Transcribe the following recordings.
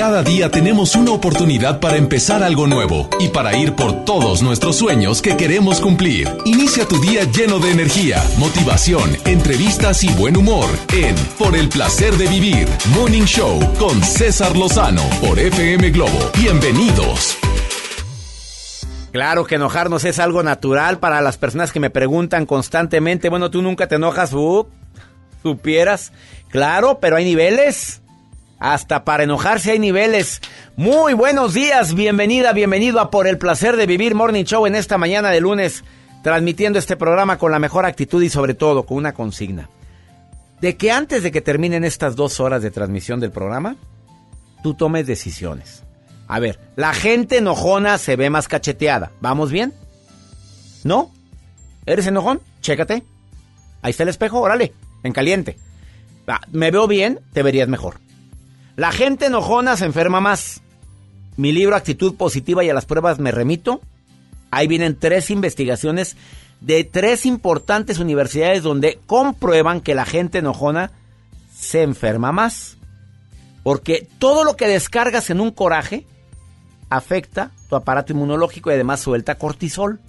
Cada día tenemos una oportunidad para empezar algo nuevo y para ir por todos nuestros sueños que queremos cumplir. Inicia tu día lleno de energía, motivación, entrevistas y buen humor en Por el placer de vivir, Morning Show con César Lozano por FM Globo. Bienvenidos. Claro que enojarnos es algo natural para las personas que me preguntan constantemente, bueno, tú nunca te enojas, uh, supieras. Claro, pero hay niveles. Hasta para enojarse hay niveles. Muy buenos días, bienvenida, bienvenido a Por el placer de vivir Morning Show en esta mañana de lunes, transmitiendo este programa con la mejor actitud y sobre todo con una consigna. De que antes de que terminen estas dos horas de transmisión del programa, tú tomes decisiones. A ver, la gente enojona se ve más cacheteada. ¿Vamos bien? ¿No? ¿Eres enojón? Chécate. Ahí está el espejo, órale, en caliente. Ah, ¿Me veo bien? Te verías mejor. La gente enojona se enferma más. Mi libro Actitud Positiva y a las pruebas me remito. Ahí vienen tres investigaciones de tres importantes universidades donde comprueban que la gente enojona se enferma más. Porque todo lo que descargas en un coraje afecta tu aparato inmunológico y además suelta cortisol.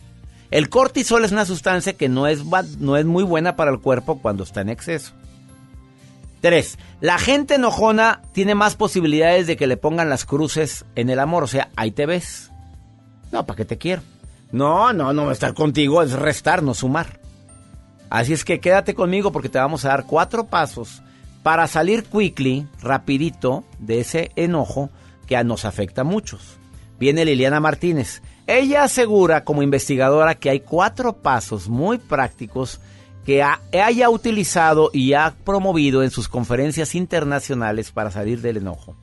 El cortisol es una sustancia que no es, no es muy buena para el cuerpo cuando está en exceso. Tres, la gente enojona tiene más posibilidades de que le pongan las cruces en el amor. O sea, ahí te ves. No, ¿para qué te quiero? No, no, no, estar contigo es restar, no sumar. Así es que quédate conmigo porque te vamos a dar cuatro pasos para salir quickly, rapidito, de ese enojo que nos afecta a muchos. Viene Liliana Martínez. Ella asegura como investigadora que hay cuatro pasos muy prácticos que haya utilizado y ha promovido en sus conferencias internacionales para salir del enojo.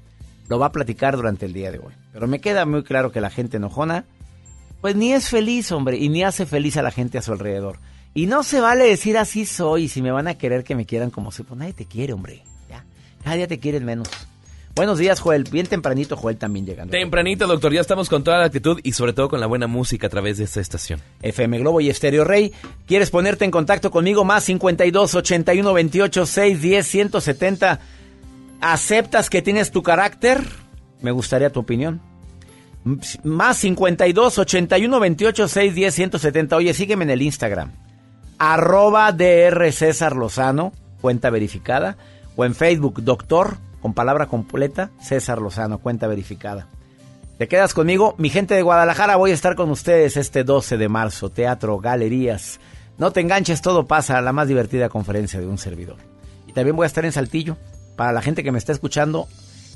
Lo va a platicar durante el día de hoy. Pero me queda muy claro que la gente enojona, pues ni es feliz, hombre, y ni hace feliz a la gente a su alrededor. Y no se vale decir así soy, si me van a querer que me quieran como soy. Pues nadie te quiere, hombre. Ya. Cada te quieren menos. Buenos días, Joel. Bien tempranito, Joel también llegando. Tempranito, doctor. Ya estamos con toda la actitud y sobre todo con la buena música a través de esta estación. FM Globo y Estéreo Rey. ¿Quieres ponerte en contacto conmigo? Más 52 81 28 6 10 170. ¿Aceptas que tienes tu carácter? Me gustaría tu opinión. Más 52 81 28 6 10 170. Oye, sígueme en el Instagram. Arroba DR César Lozano, cuenta verificada. O en Facebook, doctor con palabra completa, César Lozano, cuenta verificada. ¿Te quedas conmigo? Mi gente de Guadalajara, voy a estar con ustedes este 12 de marzo, teatro, galerías. No te enganches, todo pasa, la más divertida conferencia de un servidor. Y también voy a estar en Saltillo, para la gente que me está escuchando,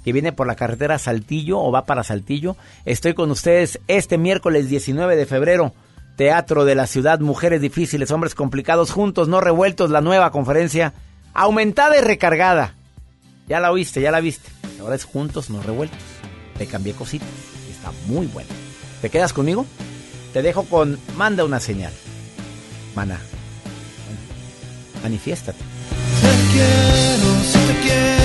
que viene por la carretera Saltillo o va para Saltillo. Estoy con ustedes este miércoles 19 de febrero. Teatro de la Ciudad, Mujeres Difíciles, Hombres Complicados, Juntos, No Revueltos, la nueva conferencia, aumentada y recargada. Ya la oíste, ya la viste. Ahora es juntos, no revueltos. Te cambié cositas. Está muy bueno. ¿Te quedas conmigo? Te dejo con Manda una señal. Mana. manifiéstate. Te quiero, quiero,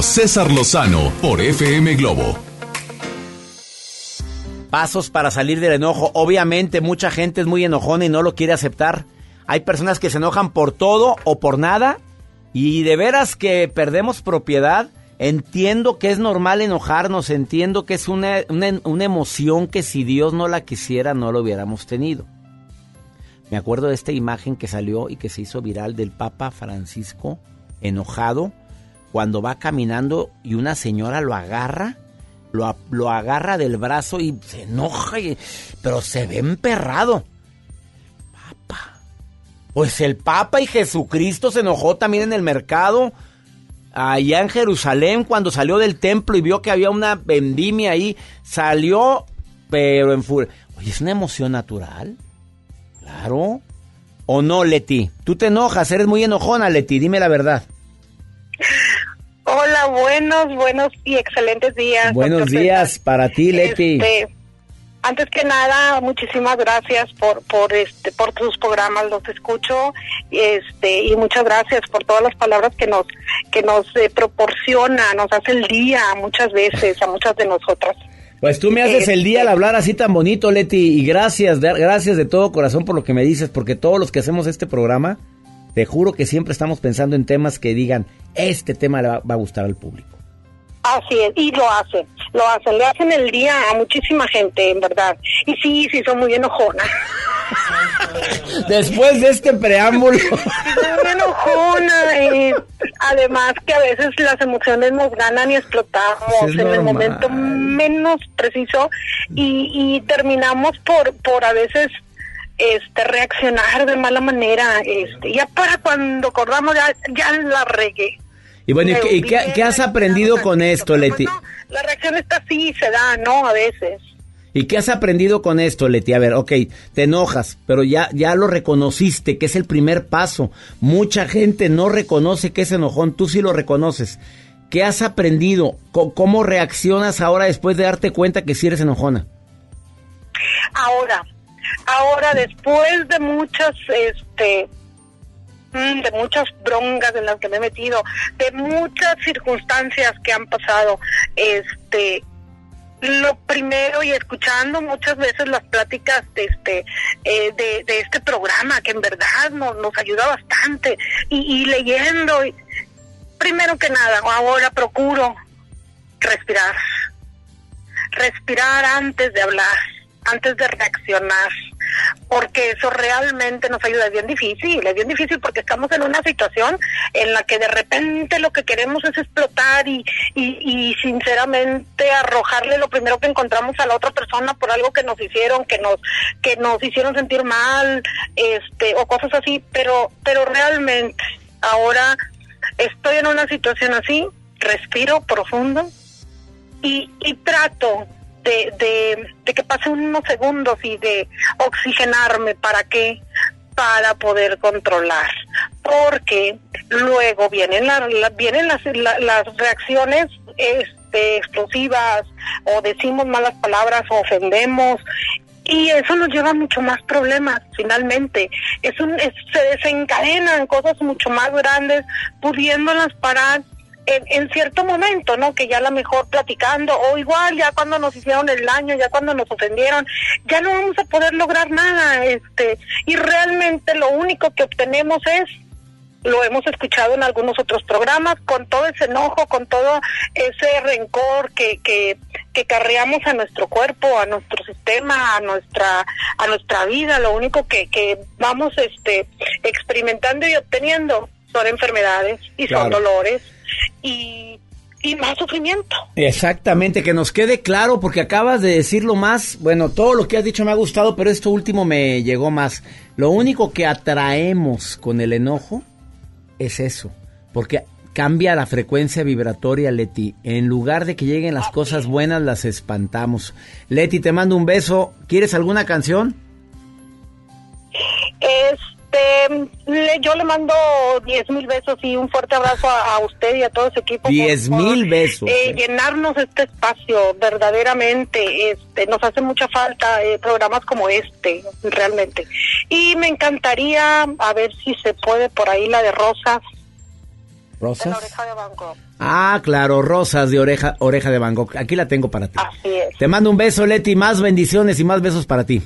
César Lozano por FM Globo. Pasos para salir del enojo. Obviamente mucha gente es muy enojona y no lo quiere aceptar. Hay personas que se enojan por todo o por nada y de veras que perdemos propiedad. Entiendo que es normal enojarnos, entiendo que es una, una, una emoción que si Dios no la quisiera no lo hubiéramos tenido. Me acuerdo de esta imagen que salió y que se hizo viral del Papa Francisco enojado cuando va caminando y una señora lo agarra, lo, lo agarra del brazo y se enoja, pero se ve emperrado. Papa. Pues el Papa y Jesucristo se enojó también en el mercado, allá en Jerusalén, cuando salió del templo y vio que había una vendimia ahí, salió, pero en furia. Oye, es una emoción natural. Claro. ¿O no, Leti? Tú te enojas, eres muy enojona, Leti, dime la verdad. Hola, buenos, buenos y excelentes días. Buenos días César. para ti, Leti. Este, antes que nada, muchísimas gracias por por este por tus programas, los escucho, este y muchas gracias por todas las palabras que nos que nos eh, proporciona, nos hace el día muchas veces a muchas de nosotras. Pues tú me haces el día al hablar así tan bonito, Leti, y gracias, gracias de todo corazón por lo que me dices, porque todos los que hacemos este programa, te juro que siempre estamos pensando en temas que digan, este tema le va, va a gustar al público. Así es, y lo hacen, lo hacen, le hacen el día a muchísima gente, en verdad. Y sí, sí, son muy enojonas. Después de este preámbulo, Muy enojona, además que a veces las emociones nos ganan y explotamos en el momento menos preciso y, y terminamos por por a veces este reaccionar de mala manera este ya para cuando acordamos ya, ya la regué y bueno, ¿y qué, y qué- has aprendido con esto, Leti? pues, no, la reacción está así se da no a veces ¿Y qué has aprendido con esto, Leti? A ver, ok, te enojas, pero ya, ya lo reconociste, que es el primer paso. Mucha gente no reconoce que es enojón, tú sí lo reconoces. ¿Qué has aprendido? Co- ¿Cómo reaccionas ahora después de darte cuenta que sí eres enojona? ahora ahora después de muchas este mm, de muchas broncas en las que me he metido de muchas circunstancias que han pasado este lo primero y escuchando muchas veces las pláticas de este eh, de, de este programa que en verdad nos, nos ayuda bastante y, leyendo primero que nada ahora procuro respirar respirar antes de hablar, antes de reaccionar, porque eso realmente nos ayuda. Es bien difícil, es bien difícil porque estamos en una situación en la que de repente lo que queremos es explotar y, y, sinceramente arrojarle lo primero que encontramos a la otra persona por algo que nos hicieron, que nos que nos hicieron sentir mal, este o cosas así, pero pero realmente ahora estoy en una situación así, respiro profundo y, y trato de, de, de que pasen unos segundos y de oxigenarme para qué para poder controlar. Porque luego vienen la- vienen las, la- las reacciones este explosivas o decimos malas palabras o ofendemos y eso nos lleva a mucho más problemas finalmente. Es un es- se desencadenan cosas mucho más grandes pudiéndolas parar en, en cierto momento, ¿no? Que ya a lo mejor platicando, o igual ya cuando nos hicieron el daño, ya cuando nos ofendieron, ya no vamos a poder lograr nada, este, y realmente lo único que obtenemos es lo hemos escuchado en algunos otros programas, con todo ese enojo, con todo ese rencor que, que, que carreamos a nuestro cuerpo, a nuestro sistema, a nuestra, a nuestra vida, lo único que, que vamos este experimentando y obteniendo son enfermedades y son dolores y, y más sufrimiento. Exactamente, que nos quede claro, porque acabas de decirlo más. Bueno, todo lo que has dicho me ha gustado, pero esto último me llegó más. Lo único que atraemos con el enojo es eso, porque cambia la frecuencia vibratoria, Leti. En lugar de que lleguen las cosas buenas, las espantamos. Leti, te mando un beso. ¿Quieres alguna canción? Este, yo le mando 10 mil besos y un fuerte abrazo a, usted y a todo su equipo. 10 mil besos. Eh, eh. Llenarnos este espacio, verdaderamente. Este, nos hace mucha falta eh, programas como este, realmente. Y me encantaría, a ver si se puede por ahí la de Rosas. ¿Rosas? De la oreja de Van Gogh. Ah, claro, Rosas de oreja, oreja de Van Aquí la tengo para ti. Así es. Te mando un beso, Leti. Más bendiciones y más besos para ti.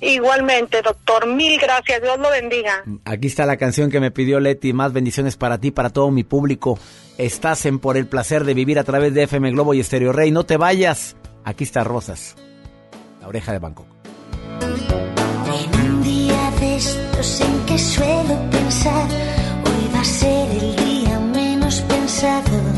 Igualmente, doctor. Mil gracias. Dios lo bendiga. Aquí está la canción que me pidió Leti. Más bendiciones para ti, para todo mi público. Estás en Por el Placer de Vivir a través de FM Globo y Estéreo Rey. No te vayas. Aquí está Rosas, la oreja de Bangkok. En un día de estos en que suelo pensar, hoy va a ser el día menos pensado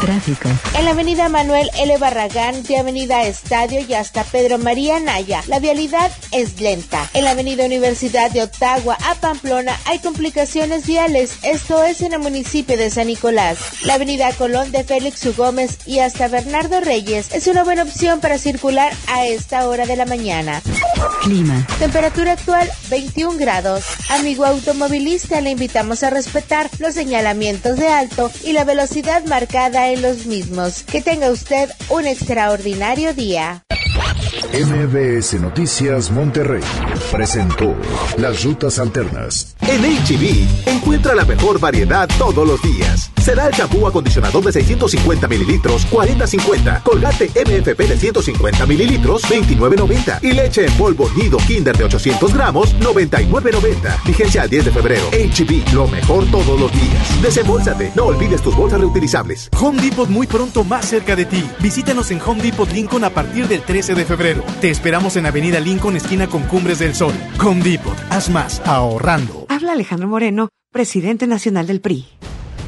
Tráfico. En la avenida Manuel L. Barragán, de avenida Estadio y hasta Pedro María Naya, la vialidad es lenta. En la avenida Universidad de Ottawa a Pamplona hay complicaciones viales, esto es en el municipio de San Nicolás. La avenida Colón de Félix U. Gómez y hasta Bernardo Reyes es una buena opción para circular a esta hora de la mañana. Clima. Temperatura actual 21 grados. Amigo automovilista, le invitamos a respetar los señalamientos de alto y la velocidad marcada en los mismos. Que tenga usted un extraordinario día. MBS Noticias Monterrey presentó Las Rutas Alternas. En HB, encuentra la mejor variedad todos los días. Será el champú acondicionador de 650 mililitros, 40-50. Colgate MFP de 150 mililitros, 29.90. Y leche en polvo nido Kinder de 800 gramos, 99.90. Vigencia al 10 de febrero. HB, lo mejor todos los días. Desembolsate, no olvides tus bolsas reutilizables. Home Depot muy pronto más cerca de ti. Visítanos en Home Depot Lincoln a partir del 13 de febrero. Te esperamos en Avenida Lincoln, esquina con Cumbres del Sol. Home Depot, haz más ahorrando. Habla Alejandro Moreno, presidente nacional del PRI.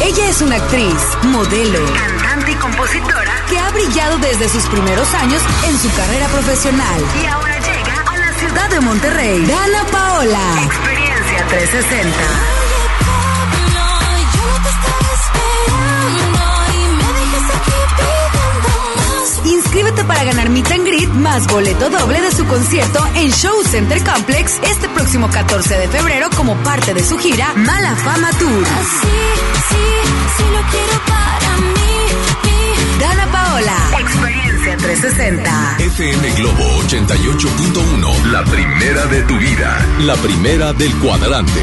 Ella es una actriz, modelo, cantante y compositora que ha brillado desde sus primeros años en su carrera profesional. Y ahora llega a la ciudad de Monterrey. Dana Paola. Experiencia 360. Inscríbete para ganar Meet and Greet más boleto doble de su concierto en Show Center Complex este próximo 14 de febrero como parte de su gira Mala Fama Tour. lo quiero para mí. Dana Paola. Experiencia 360. FM Globo 88.1. La primera de tu vida. La primera del cuadrante.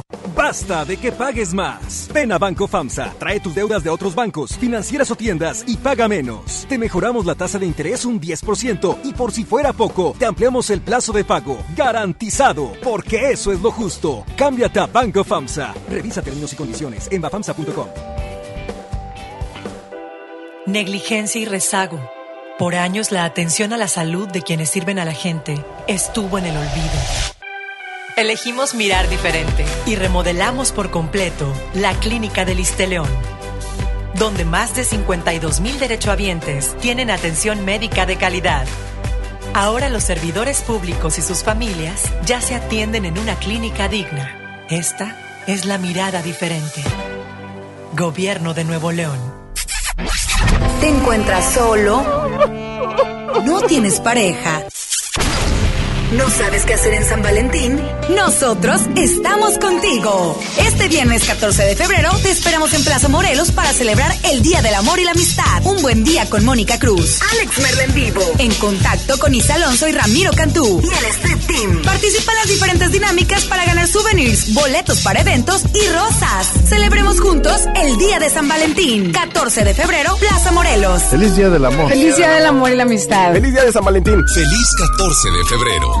Basta de que pagues más. Ven a Banco FAMSA, trae tus deudas de otros bancos, financieras o tiendas y paga menos. Te mejoramos la tasa de interés un 10% y por si fuera poco, te ampliamos el plazo de pago. Garantizado, porque eso es lo justo. Cámbiate a Banco FAMSA. Revisa términos y condiciones en bafamsa.com. Negligencia y rezago. Por años la atención a la salud de quienes sirven a la gente estuvo en el olvido. Elegimos mirar diferente y remodelamos por completo la Clínica del León, donde más de 52 mil derechohabientes tienen atención médica de calidad. Ahora los servidores públicos y sus familias ya se atienden en una clínica digna. Esta es la mirada diferente. Gobierno de Nuevo León. ¿Te encuentras solo? ¿No tienes pareja? ¿No sabes qué hacer en San Valentín? Nosotros estamos contigo. Este viernes 14 de febrero te esperamos en Plaza Morelos para celebrar el Día del Amor y la Amistad. Un buen día con Mónica Cruz, Alex Merla en vivo, en contacto con Isa Alonso y Ramiro Cantú y el Street Team. Participa en las diferentes dinámicas para ganar souvenirs, boletos para eventos y rosas. Celebremos juntos el Día de San Valentín. 14 de febrero, Plaza Morelos. Feliz Día del Amor. Feliz Día del Amor y la Amistad. Feliz Día de San Valentín. Feliz 14 de febrero.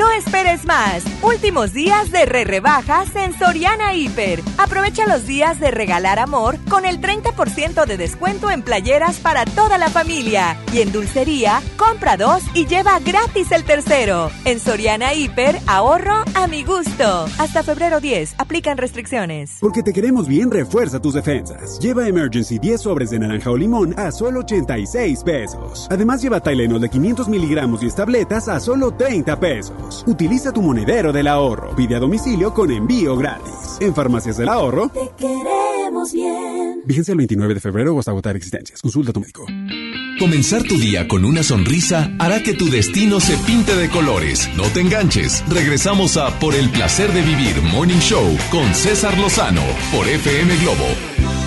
No esperes más. Últimos días de re rebajas en Soriana Hiper. Aprovecha los días de regalar amor con el 30% de descuento en playeras para toda la familia. Y en dulcería, compra dos y lleva gratis el tercero. En Soriana Hiper, ahorro a mi gusto. Hasta febrero 10, aplican restricciones. Porque te queremos bien, refuerza tus defensas. Lleva Emergency 10 sobres de naranja o limón a solo 86 pesos. Además, lleva Tylenol de 500 miligramos y establetas a solo 30 pesos. Utiliza tu monedero del ahorro. Pide a domicilio con envío gratis. En Farmacias del Ahorro. Te queremos bien. Vigencia el 29 de febrero o hasta agotar existencias. Consulta a tu médico. Comenzar tu día con una sonrisa hará que tu destino se pinte de colores. No te enganches. Regresamos a Por el placer de vivir Morning Show con César Lozano por FM Globo.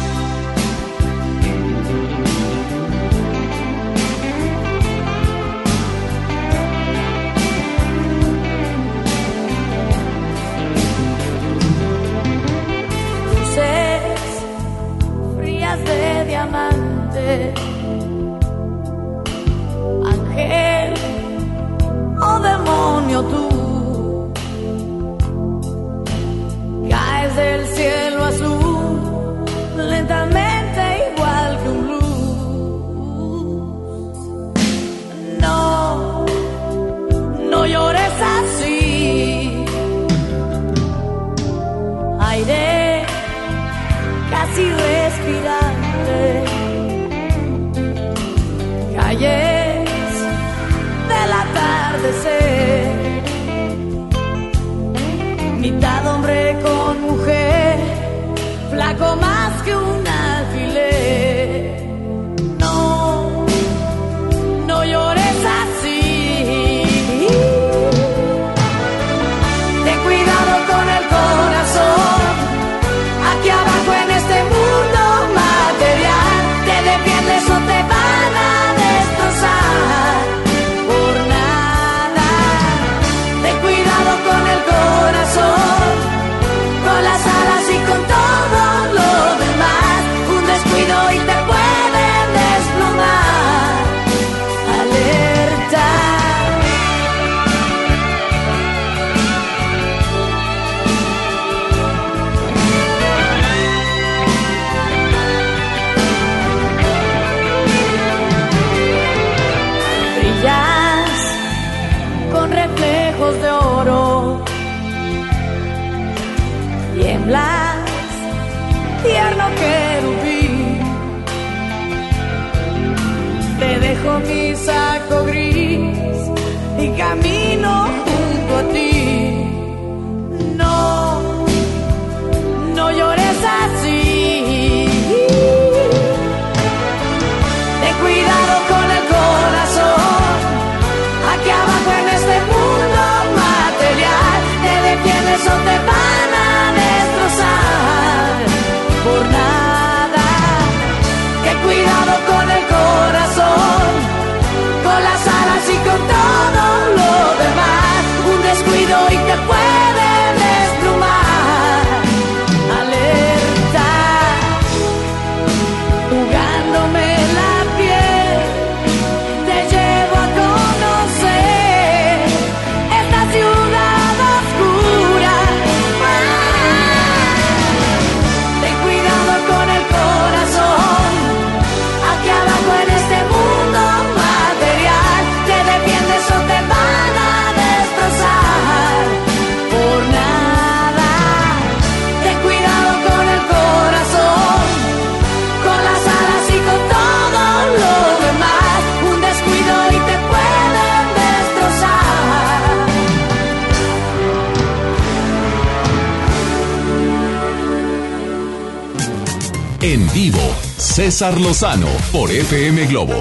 César Lozano por FM Globo.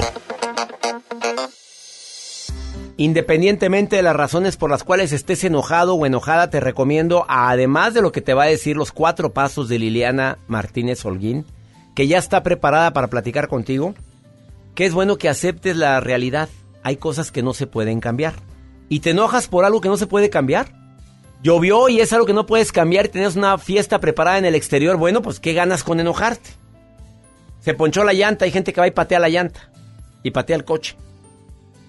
Independientemente de las razones por las cuales estés enojado o enojada, te recomiendo, además de lo que te va a decir los cuatro pasos de Liliana Martínez Holguín, que ya está preparada para platicar contigo, que es bueno que aceptes la realidad. Hay cosas que no se pueden cambiar. ¿Y te enojas por algo que no se puede cambiar? Llovió y es algo que no puedes cambiar y tienes una fiesta preparada en el exterior. Bueno, pues ¿qué ganas con enojarte? Se ponchó la llanta, hay gente que va y patea la llanta y patea el coche.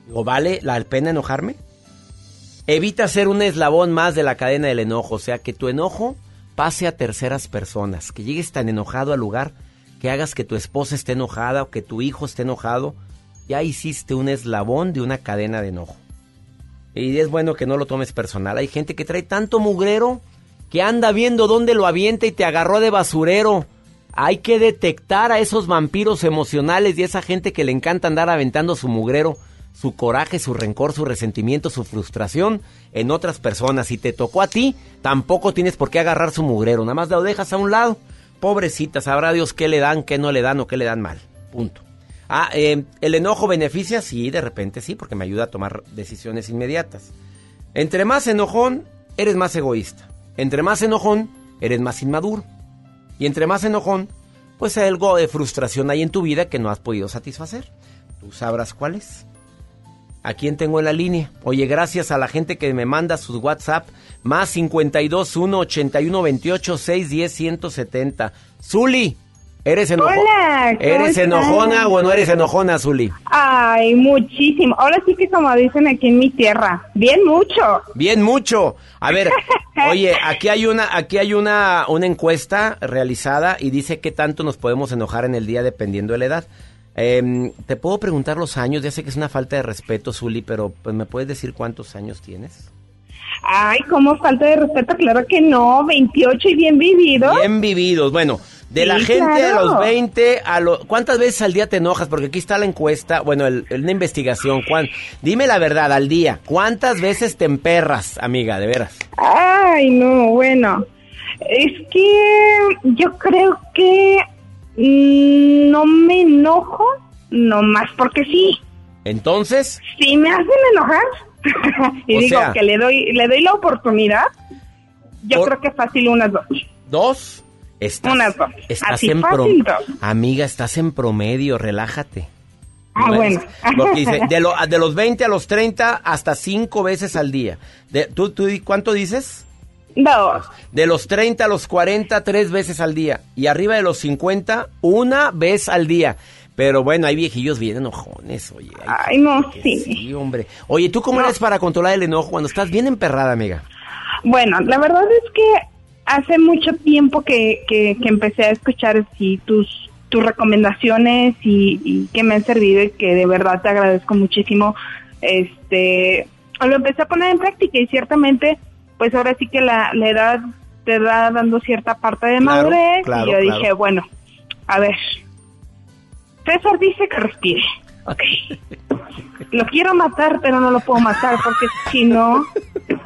Digo, ¿vale la pena enojarme? Evita ser un eslabón más de la cadena del enojo, o sea, que tu enojo pase a terceras personas, que llegues tan enojado al lugar que hagas que tu esposa esté enojada o que tu hijo esté enojado, ya hiciste un eslabón de una cadena de enojo. Y es bueno que no lo tomes personal. Hay gente que trae tanto mugrero que anda viendo dónde lo avienta y te agarró de basurero. Hay que detectar a esos vampiros emocionales y esa gente que le encanta andar aventando su mugrero, su coraje, su rencor, su resentimiento, su frustración en otras personas. Si te tocó a ti, tampoco tienes por qué agarrar su mugrero, nada más lo dejas a un lado. Pobrecita, sabrá Dios qué le dan, qué no le dan o qué le dan mal. Punto. Ah, eh, ¿el enojo beneficia? Sí, de repente sí, porque me ayuda a tomar decisiones inmediatas. Entre más enojón, eres más egoísta. Entre más enojón, eres más inmaduro. Y entre más enojón, pues algo de frustración hay en tu vida que no has podido satisfacer. Tú sabrás cuál es. ¿A quién tengo en la línea? Oye, gracias a la gente que me manda sus WhatsApp. Más 52 1 81 28 610 170. Zuli, ¿eres enojona? Hola, ¿cómo ¿Eres enojona o no eres enojona, Zuli? Ay, muchísimo. Ahora sí que como dicen aquí en mi tierra, bien mucho. Bien mucho. A ver, oye, aquí hay una, aquí hay una, una encuesta realizada y dice qué tanto nos podemos enojar en el día dependiendo de la edad. Em, te puedo preguntar los años, ya sé que es una falta de respeto, Zuli, pero pues me puedes decir cuántos años tienes. Ay, cómo falta de respeto, claro que no, 28 y bien vivido. Bien vividos. Bueno, de la Sí, gente de los 20 a los... ¿Cuántas veces al día te enojas? Porque aquí está la encuesta, bueno, el- el- una investigación. ¿Cuán- Dime la verdad, al día, ¿cuántas veces te emperras, amiga, de veras? Ay, no, bueno. Es que yo creo que mm, no me enojo, nomás porque sí. Entonces, Si me hacen enojar y O digo sea- que le doy le doy la oportunidad, yo Por- creo que fácil unas dos. dos, estás, Unas dos. estás Así en fácil. Amiga, estás en promedio, relájate. Ah, No bueno. es- Porque dice, de, lo- de los 20 a los 30, hasta cinco veces al día. De, ¿tú, tú, ¿Cuánto dices? Dos. De los 30 a los 40, tres veces al día. Y arriba de los 50, una vez al día. Pero bueno, hay viejillos bien enojones, oye. Ay, no, sí. Sí, hombre. Oye, ¿tú cómo eres para controlar el enojo cuando estás bien emperrada, amiga? Bueno, la verdad es que hace mucho tiempo que, que, que empecé a escuchar sí, tus, tus recomendaciones y, y que me han servido y que de verdad te agradezco muchísimo. Este, lo empecé a poner en práctica y ciertamente, pues ahora sí que la, la edad te va dando cierta parte de Claro, madurez claro, y yo claro. dije, bueno, a ver, César dice que respire. Ok. Lo quiero matar, pero no lo puedo matar porque si no,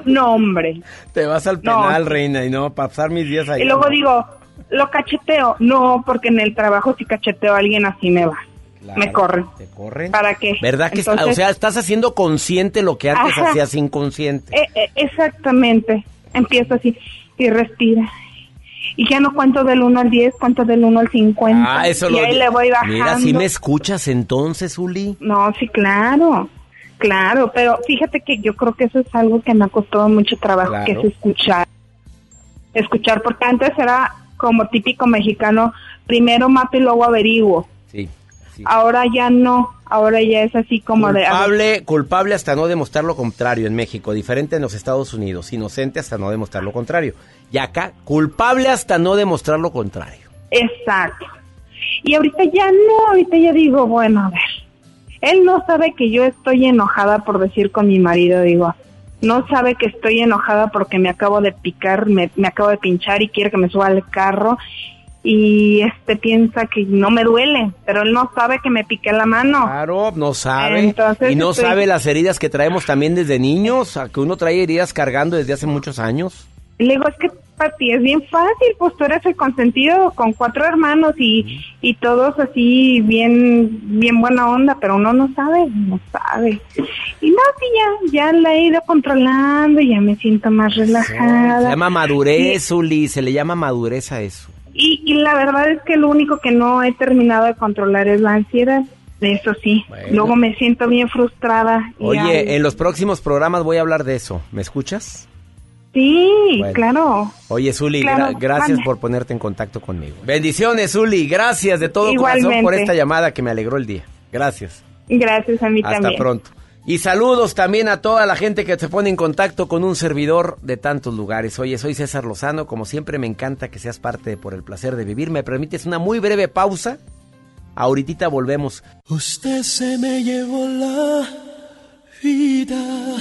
no, hombre. Te vas al No. penal, reina, y no, pasar mis días ahí. Y luego digo, lo cacheteo. No, porque en el trabajo si cacheteo a alguien así me va. Me corren. ¿Te corren? ¿Para qué? ¿Verdad que, está- Entonces- o sea, estás haciendo consciente lo que antes Ajá. hacías inconsciente? Eh, eh, exactamente. Empiezo así y respira. Y ya no cuento del 1 al 10, cuento del 1 al 50. Ah, eso y lo ahí le voy bajando. Mira, si me escuchas entonces, Uli. No, sí, claro. Claro, pero fíjate que yo creo que eso es algo que me ha costado mucho trabajo, Claro. que es escuchar. Escuchar, porque antes era como típico mexicano, primero mato y luego averiguo. Sí. Ahora ya no, ahora ya es así como de... culpable hasta no demostrar lo contrario en México, diferente en los Estados Unidos, inocente hasta no demostrar lo contrario. Y acá, culpable hasta no demostrar lo contrario. Exacto. Y ahorita ya no, ahorita ya digo, bueno, a ver, él no sabe que yo estoy enojada por decir con mi marido, digo, no sabe que estoy enojada porque me acabo de picar, me, me acabo de pinchar y quiere que me suba al carro y este piensa que no me duele, pero él no sabe que me piqué la mano. Claro, no sabe. Entonces y no estoy- sabe las heridas que traemos también desde niños, a que uno trae heridas cargando desde hace muchos años. Y Le digo, es que para ti es bien fácil, pues tú eres el consentido con cuatro hermanos y, y todos así bien bien buena onda, pero uno no sabe, no sabe. Y no, sí, ya, ya la he ido controlando, ya me siento más Se relajada. llama madurez, Uli, se le llama madurez a eso. Y, y la verdad es que lo único que no he terminado de controlar es la ansiedad. Eso sí, luego me siento bien frustrada. Oye, en los próximos programas voy a hablar de eso. ¿Me escuchas? sí, Bueno. claro. Oye, Zuli, Claro, gra- gracias por ponerte en contacto conmigo. Bendiciones, Zuli. Gracias de todo corazón por esta llamada que me alegró el día. Gracias. Gracias a mí Hasta también. pronto. Y saludos también a toda la gente que se pone en contacto con un servidor de tantos lugares. Oye, soy César Lozano, como siempre me encanta que seas parte de Por el Placer de Vivir. ¿Me permites una muy breve pausa? Ahorita volvemos. Usted se me llevó la vida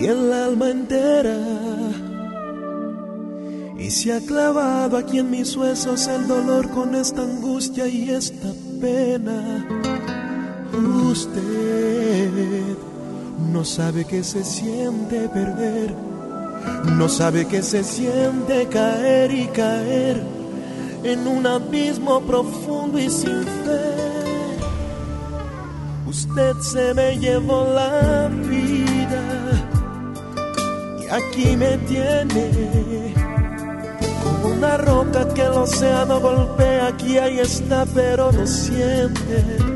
y el alma entera. Y se ha clavado aquí en mis huesos el dolor con esta angustia y esta pena. Usted no sabe que se siente perder, no sabe que se siente caer y caer en un abismo profundo y sin fe. Usted se me llevó la vida y aquí me tiene como una roca que el océano golpea. Aquí ahí está, pero no siente.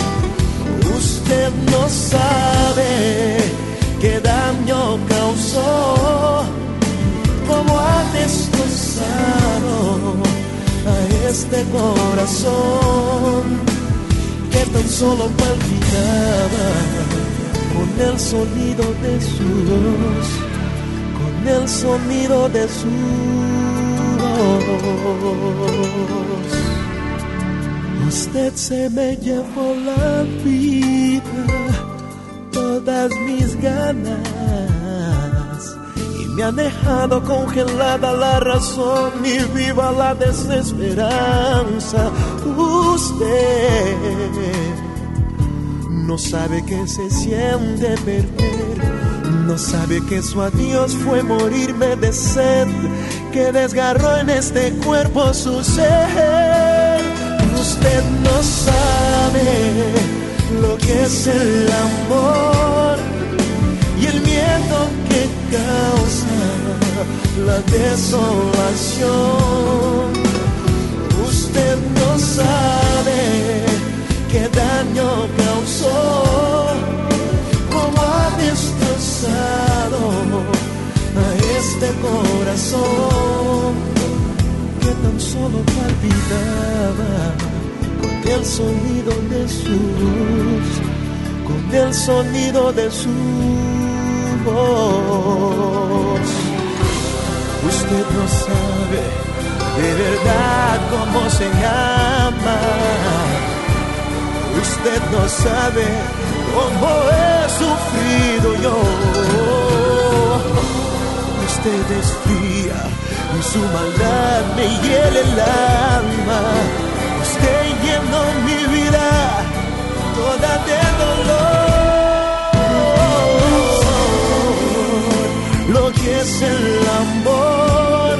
usted no sabe qué daño causó, cómo ha destrozado a este corazón que tan solo palpitaba con el sonido de su voz, con el sonido de su voz. Usted se me llevó la vida, todas mis ganas, y me ha dejado congelada la razón y viva la desesperanza. Usted no sabe que se siente perder. No sabe que su adiós fue morirme de sed, que desgarró en este cuerpo su ser usted no sabe lo que es el amor y el miedo que causa la desolación. Usted no sabe qué daño causó, cómo ha destrozado a este corazón que tan solo palpitaba con el sonido de su voz, con el sonido de su voz. Usted no sabe de verdad cómo se llama. Usted no sabe cómo he sufrido yo. Usted es fría y su maldad me hiela el alma. Llenó mi vida toda de dolor. Lo que es el amor.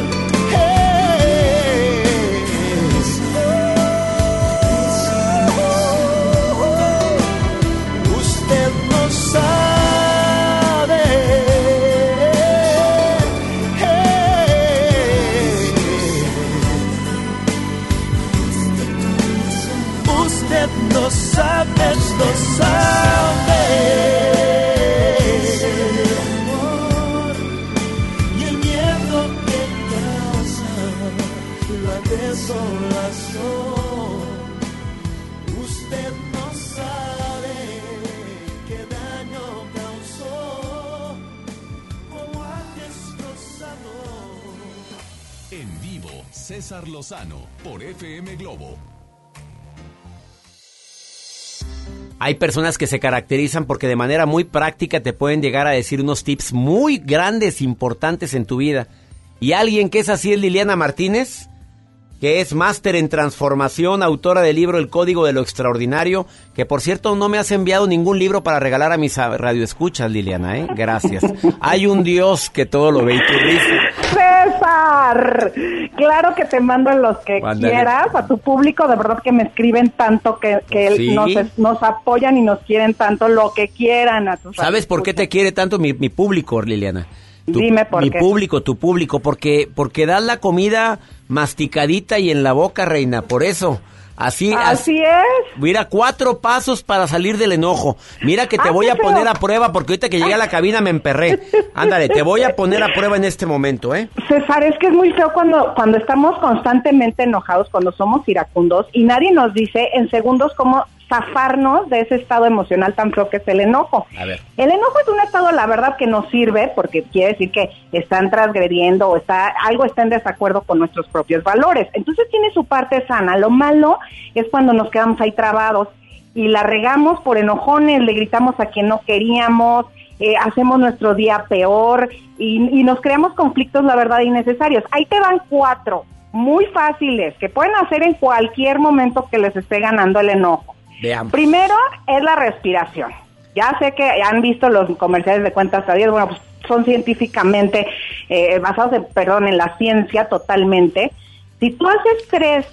Lozano por FM Globo. Hay personas que se caracterizan porque de manera muy práctica te pueden llegar a decir unos tips muy grandes, importantes en tu vida. Y alguien que es así es Liliana Martínez. Que es máster en transformación, autora del libro El Código de lo Extraordinario, que por cierto no me has enviado ningún libro para regalar a mis radioescuchas, Liliana, ¿eh? Gracias. Hay un Dios que todo lo ve y tú César, claro que te mando los que Mándale. quieras, a tu público, de verdad que me escriben tanto, que, que Sí. nos, nos apoyan y nos quieren tanto, lo que quieran a tus ¿Sabes por qué te quiere tanto mi, mi público, Liliana? Tu- Dime por mi qué. público, tu público, porque porque das la comida masticadita y en la boca, reina, por eso. Así, Así es. Mira, cuatro pasos para salir del enojo. Mira que te Ah, voy a poner feo. a prueba porque ahorita que llegué a la cabina me emperré. Ándale, te voy a poner a prueba en este momento, ¿eh? César, es que es muy feo cuando, cuando estamos constantemente enojados, cuando somos iracundos y nadie nos dice en segundos cómo zafarnos de ese estado emocional tan feo que es el enojo. A ver. El enojo es un estado, la verdad, que nos sirve porque quiere decir que están transgrediendo o está, algo está en desacuerdo con nuestros propios valores. Entonces tiene su parte sana. Lo malo es cuando nos quedamos ahí trabados y la regamos por enojones, le gritamos a quien no queríamos, eh, hacemos nuestro día peor y, y nos creamos conflictos, la verdad, innecesarios. Ahí te van cuatro muy fáciles que pueden hacer en cualquier momento que les esté ganando el enojo. Primero es la respiración. Ya sé que han visto los comerciales de cuentas a 10, bueno, pues son científicamente eh, basados, en, perdón, en la ciencia totalmente. Si tú haces tres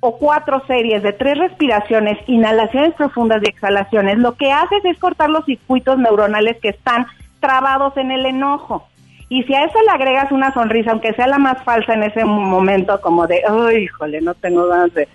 o cuatro series de tres respiraciones, inhalaciones profundas y exhalaciones, lo que haces es cortar los circuitos neuronales que están trabados en el enojo. Y si a eso le agregas una sonrisa, aunque sea la más falsa en ese momento, como de, ay, híjole, no tengo ganas de...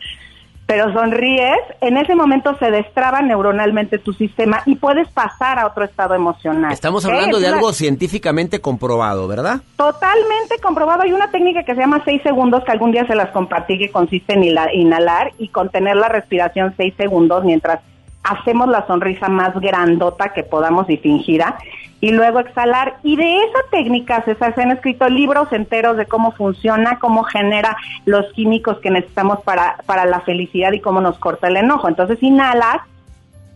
Pero sonríes, en ese momento se destraba neuronalmente tu sistema y puedes pasar a otro estado emocional. Estamos hablando de algo científicamente comprobado, ¿verdad? Totalmente comprobado. Hay una técnica que se llama seis segundos que algún día se las compartí que consiste en inhalar y contener la respiración seis segundos mientras hacemos la sonrisa más grandota que podamos y fingida y luego exhalar. Y de esa técnica César, se han escrito libros enteros de cómo funciona, cómo genera los químicos que necesitamos para, para la felicidad y cómo nos corta el enojo. Entonces inhalas,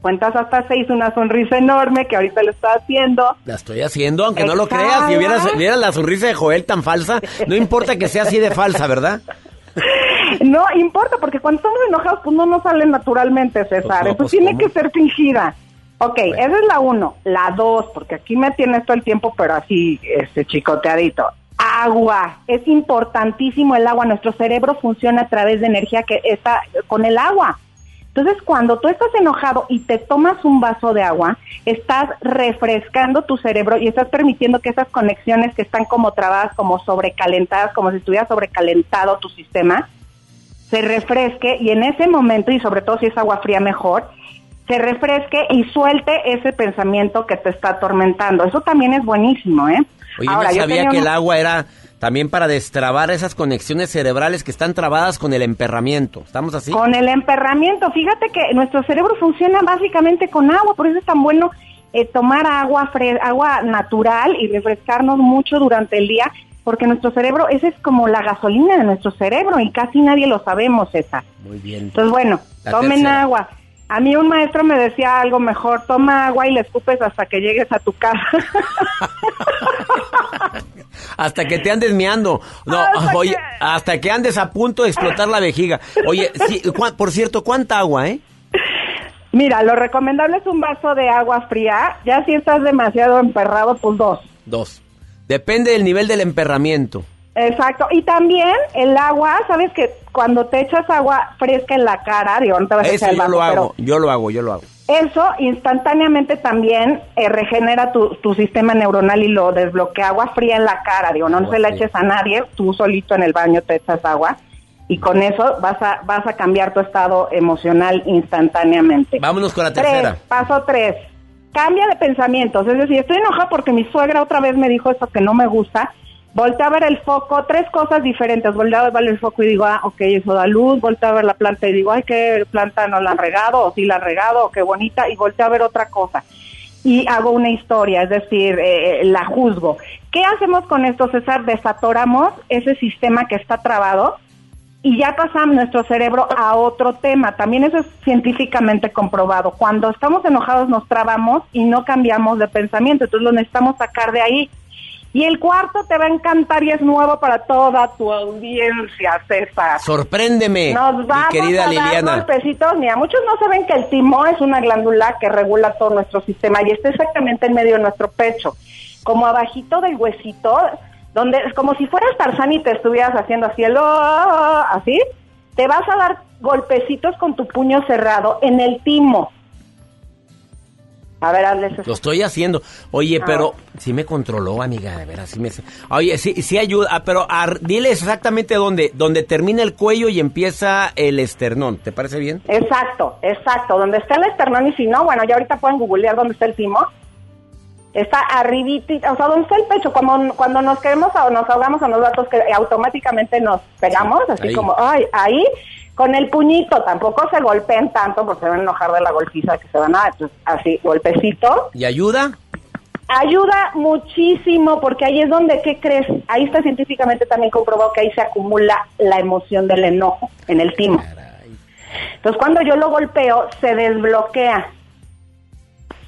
cuentas hasta seis, una sonrisa enorme que ahorita lo está haciendo. La estoy haciendo, aunque no lo creas. Si vieras, vieras la sonrisa de Joel tan falsa, no importa que sea así de falsa, ¿verdad? No importa, porque cuando estamos enojados, pues no nos sale naturalmente, César. Pues no, Entonces pues, tiene ¿cómo? que ser fingida. Ok, esa es la uno. La dos, porque aquí me tienes todo el tiempo, pero así, este chicoteadito. Agua. Es importantísimo el agua. Nuestro cerebro funciona a través de energía que está con el agua. Entonces, cuando tú estás enojado y te tomas un vaso de agua, estás refrescando tu cerebro y estás permitiendo que esas conexiones que están como trabadas, como sobrecalentadas, como si estuviera sobrecalentado tu sistema, se refresque y en ese momento, y sobre todo si es agua fría mejor, se refresque y suelte ese pensamiento que te está atormentando. Eso también es buenísimo, ¿eh? Oye, yo Ahora, no yo sabía que un- el agua era también para destrabar esas conexiones cerebrales que están trabadas con el emperramiento. ¿Estamos así? Con el emperramiento, fíjate que nuestro cerebro funciona básicamente con agua, por eso es tan bueno eh, tomar agua, fre- agua natural y refrescarnos mucho durante el día, porque nuestro cerebro, esa es como la gasolina de nuestro cerebro y casi nadie lo sabemos esa. Muy bien. Entonces, bueno, La tomen tercera. agua. A mí un maestro me decía algo mejor, toma agua y le escupes hasta que llegues a tu casa. Hasta que te andes meando. No, Hasta oye, que- hasta que andes a punto de explotar la vejiga. Oye, sí, por cierto, ¿cuánta agua, eh? Mira, lo recomendable es un vaso de agua fría, ya si estás demasiado emperrado, pues dos. Dos. Depende del nivel del emperramiento. Exacto, y también el agua, sabes que cuando te echas agua fresca en la cara, digo, no te vas a Eso echar el yo lo hago, yo lo hago, yo lo hago. eso instantáneamente también eh, regenera tu, tu sistema neuronal y lo desbloquea agua fría en la cara, digo, no, Agua se la fría. eches a nadie, tú solito en el baño te echas agua y con eso vas a, vas a cambiar tu estado emocional instantáneamente. Vámonos con la Tres, tercera. paso tres. Cambia de pensamientos. Es decir, estoy enojada porque mi suegra otra vez me dijo eso que no me gusta. Voltea a ver el foco, tres cosas diferentes. Voltea a ver el foco y digo, ah, ok, eso da luz. Voltea a ver la planta y digo, ay, qué planta no la han regado, o sí la han regado, qué bonita. Y voltea a ver otra cosa. Y hago una historia, es decir, eh, la juzgo. ¿Qué hacemos con esto, César? Desatoramos ese sistema que está trabado y ya pasamos nuestro cerebro a otro tema. También eso es científicamente comprobado. Cuando estamos enojados nos trabamos y no cambiamos de pensamiento, entonces lo necesitamos sacar de ahí. Y el cuarto te va a encantar y es nuevo para toda tu audiencia, César. Sorpréndeme, Nos mi vamos querida a dar Liliana. golpecitos. Mira, muchos no saben que el timo es una glándula que regula todo nuestro sistema y está exactamente en medio de nuestro pecho, como abajito del huesito, donde es como si fueras Tarzán y te estuvieras haciendo así el "Oh", así. Te vas a dar golpecitos con tu puño cerrado en el timo. A ver, hazle eso. Lo estoy haciendo. Oye, Ah. pero sí me controló, amiga, de veras, sí me... Oye, sí, sí ayuda, ah, pero ar- dile exactamente dónde, donde termina el cuello y empieza el esternón. ¿Te parece bien? Exacto, exacto. Donde está el esternón y si no, bueno, ya ahorita pueden googlear dónde está el timo. Está arribita, o sea, donde está el pecho. Cuando, cuando nos queremos o nos ahogamos en los datos que automáticamente nos pegamos, así ahí. como, ay, ahí, con el puñito. Tampoco se golpeen tanto porque se van a enojar de la golpiza que se van a dar. Entonces, así, golpecito. ¿Y ayuda? Ayuda muchísimo porque ahí es donde, ¿qué crees? Ahí está científicamente también comprobado que ahí se acumula la emoción del enojo en el timo. Entonces cuando yo lo golpeo se desbloquea.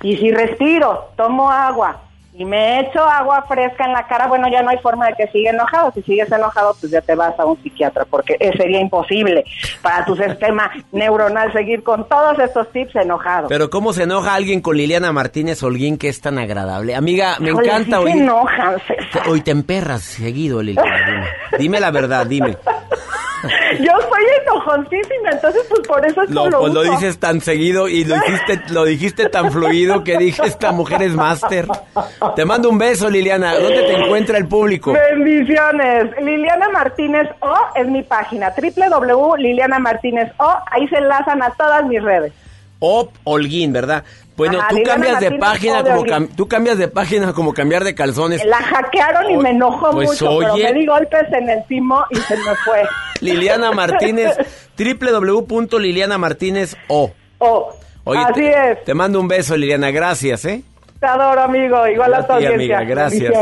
Y si respiro, tomo agua y me echo agua fresca en la cara, bueno, ya no hay forma de que siga enojado. Si sigues enojado, pues ya te vas a un psiquiatra porque eh, sería imposible para tu sistema neuronal seguir con todos estos tips enojado. Pero ¿cómo se enoja alguien con Liliana Martínez Holguín que es tan agradable? Amiga, me Híjole, encanta sí oír... enojan, César. Hoy te emperras seguido, Liliana. Dime, Dime la verdad, dime. Yo soy enojoncísima, entonces pues por eso es Lo, lo pues lo dices tan seguido y lo dijiste, lo dijiste tan fluido que dije, esta mujer es máster. Te mando un beso, Liliana. ¿Dónde te encuentra el público? Bendiciones. Liliana Martínez O es mi página, www.liliana Martínez O. Ahí se enlazan a todas mis redes. O Holguín, ¿verdad? Bueno, Ajá, tú Liliana cambias de página de como cam- tú cambias de página como cambiar de calzones. La hackearon y me enojó pues, mucho, pero oye. me di golpes en el timo y se me fue. Liliana Martínez, www.liliana Martínez O. O. Oye, Así te, es. te mando un beso, Liliana, gracias, ¿eh? Te adoro, amigo. Igual a tu audiencia. amiga, gracias.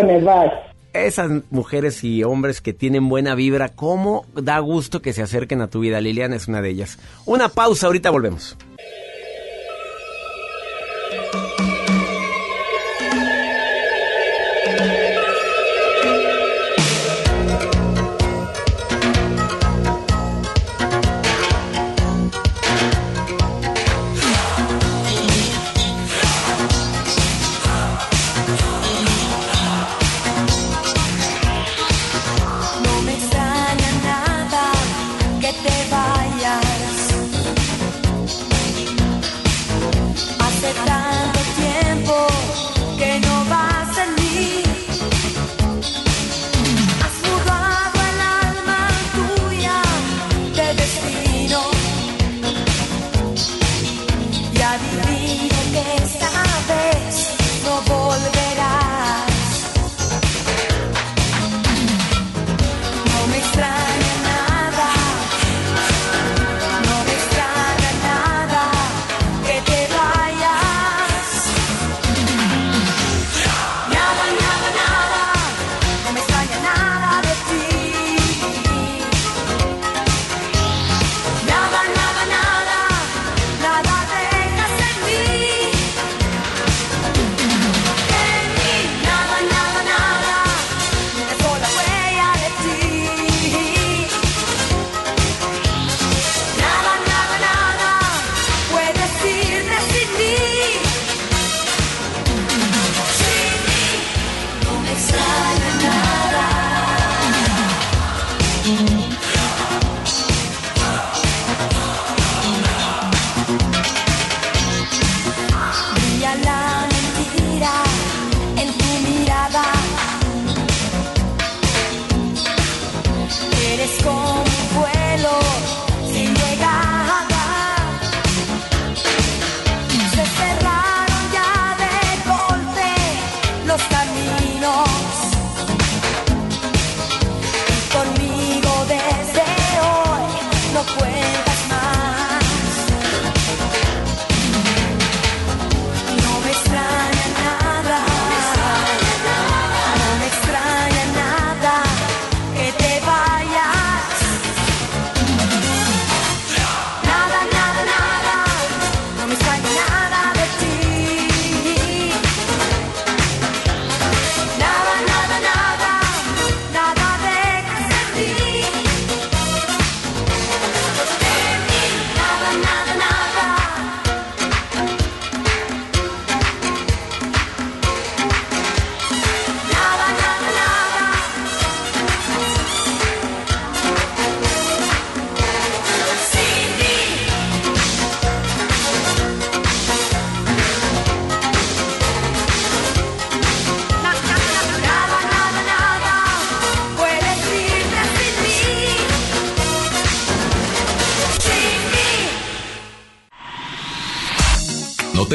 Esas mujeres y hombres que tienen buena vibra, ¿cómo da gusto que se acerquen a tu vida? Liliana es una de ellas. Una pausa, ahorita volvemos.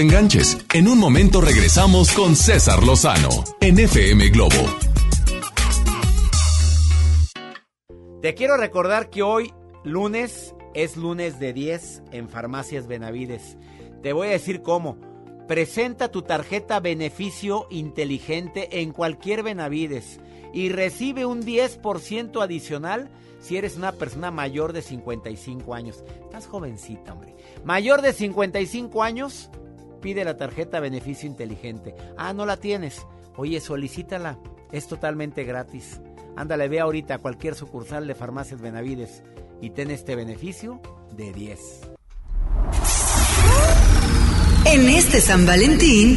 Enganches. En un momento regresamos con César Lozano en FM Globo. Te quiero recordar que hoy, lunes, es lunes de 10 en Farmacias Benavides. Te voy a decir cómo. Presenta tu tarjeta beneficio inteligente en cualquier Benavides y recibe un 10% adicional si eres una persona mayor de 55 años. Estás jovencita, hombre. Mayor de 55 años, pide la tarjeta beneficio inteligente. Ah, no la tienes. Oye, solicítala. Es totalmente gratis. Ándale, ve ahorita a cualquier sucursal de Farmacias Benavides y ten este beneficio de 10. En este San Valentín,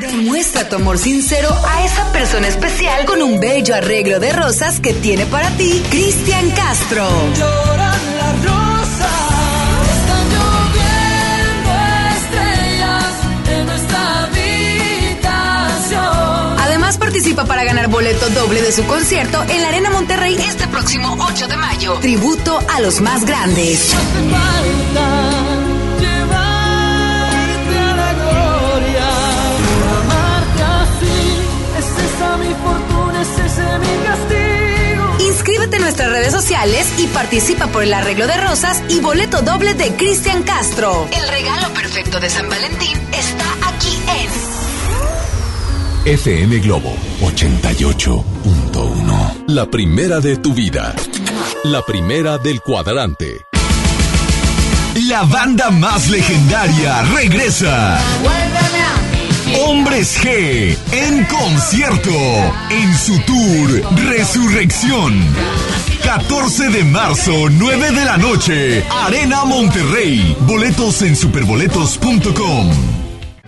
demuestra tu amor sincero a esa persona especial con un bello arreglo de rosas que tiene para ti Cristian Castro. Participa para ganar boleto doble de su concierto en la Arena Monterrey este próximo 8 de mayo. Tributo a los más grandes. Hace falta llevarte a la gloria, amarte así, es esa mi fortuna, es ese mi castigo. Inscríbete en nuestras redes sociales y participa por el arreglo de rosas y boleto doble de Cristian Castro. El regalo perfecto de San Valentín FM Globo 88.1. La primera de tu vida. La primera del cuadrante. La banda más legendaria regresa. Hombres G en concierto en su tour Resurrección. 14 de marzo, 9 de la noche, Arena Monterrey. Boletos en superboletos.com.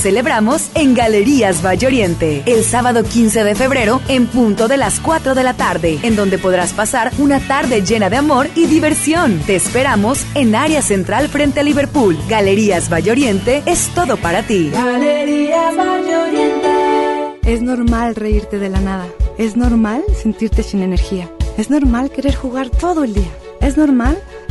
celebramos en Galerías Valle Oriente, el sábado 15 de febrero en punto de las 4 de la tarde, en donde podrás pasar una tarde llena de amor y diversión. Te esperamos en área central frente a Liverpool. Galerías Valle Oriente es todo para ti. Galerías Valle Oriente. Es normal reírte de la nada. Es normal sentirte sin energía. Es normal querer jugar todo el día. Es normal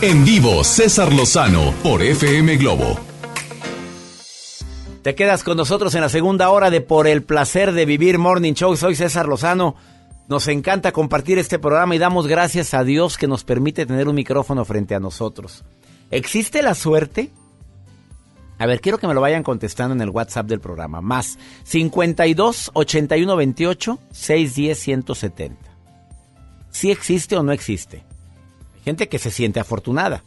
En vivo, César Lozano por FM Globo. Te quedas con nosotros en la segunda hora de Por el placer de vivir Morning Show. Soy César Lozano. Nos encanta compartir este programa y damos gracias a Dios que nos permite tener un micrófono frente a nosotros. ¿Existe la suerte? A ver, quiero que me lo vayan contestando en el WhatsApp del programa. Más 52 81 28 610 170. ¿Sí existe o no existe? Gente que se siente afortunada.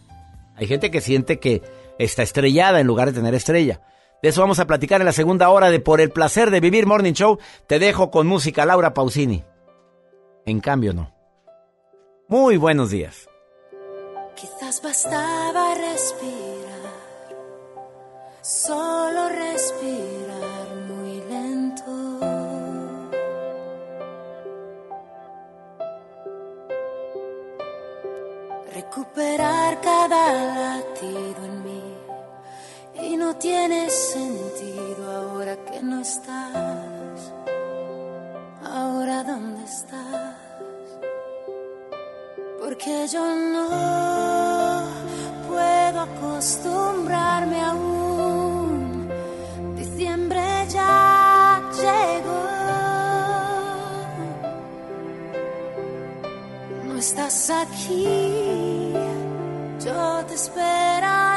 Hay gente que siente que está estrellada en lugar de tener estrella. De eso vamos a platicar en la segunda hora de Por el placer de vivir Morning Show. Te dejo con música Laura Pausini. En cambio, no. Muy buenos días. Quizás bastaba respirar, solo respirar Recuperar cada latido en mí y no tiene sentido ahora que no estás. Ahora dónde estás porque yo no puedo acostumbrarme aún. Estás aquí, yo te esperaré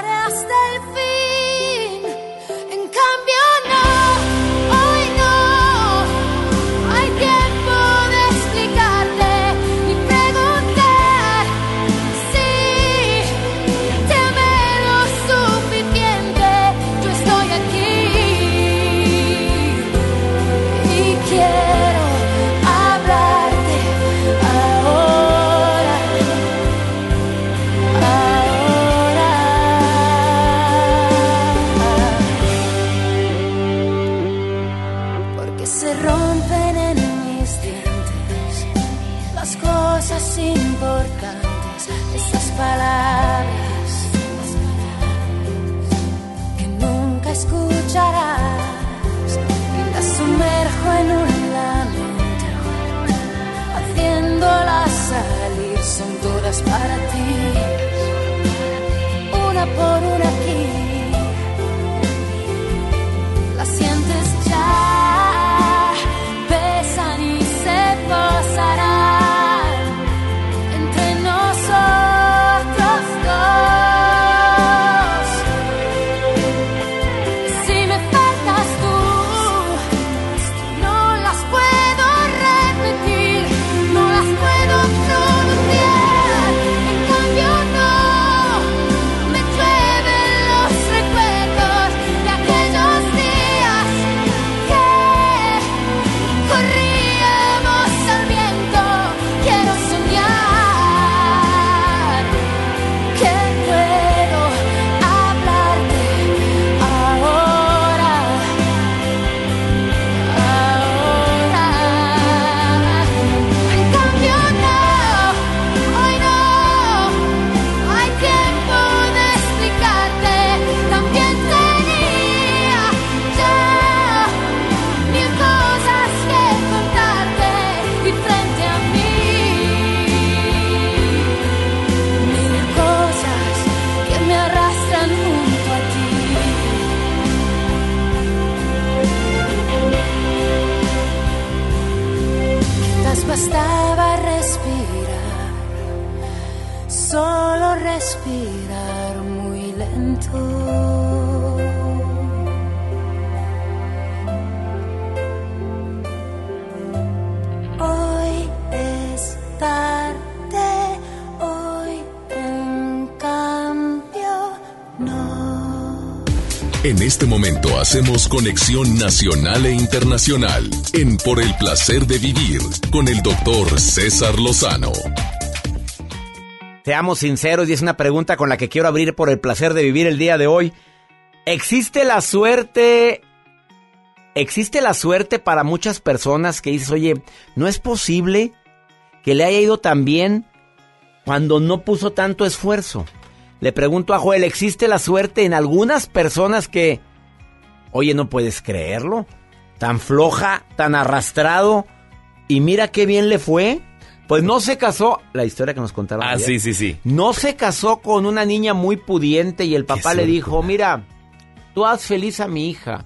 para ti, una por una hacemos conexión nacional e internacional en Por el placer de vivir con el doctor César Lozano. Seamos sinceros y es una pregunta con la que quiero abrir por el placer de vivir el día de hoy. ¿Existe la suerte? ¿Existe la suerte para muchas personas que dices, oye, no es posible que le haya ido tan bien cuando no puso tanto esfuerzo? Le pregunto a Joel, ¿existe la suerte en algunas personas que, oye, no puedes creerlo? Tan floja, tan arrastrado, y mira qué bien le fue. Pues no se casó, la historia que nos contaron. Ah, ayer. sí, sí, sí. No se casó con una niña muy pudiente y el papá le suerte. dijo, mira, tú haz feliz a mi hija.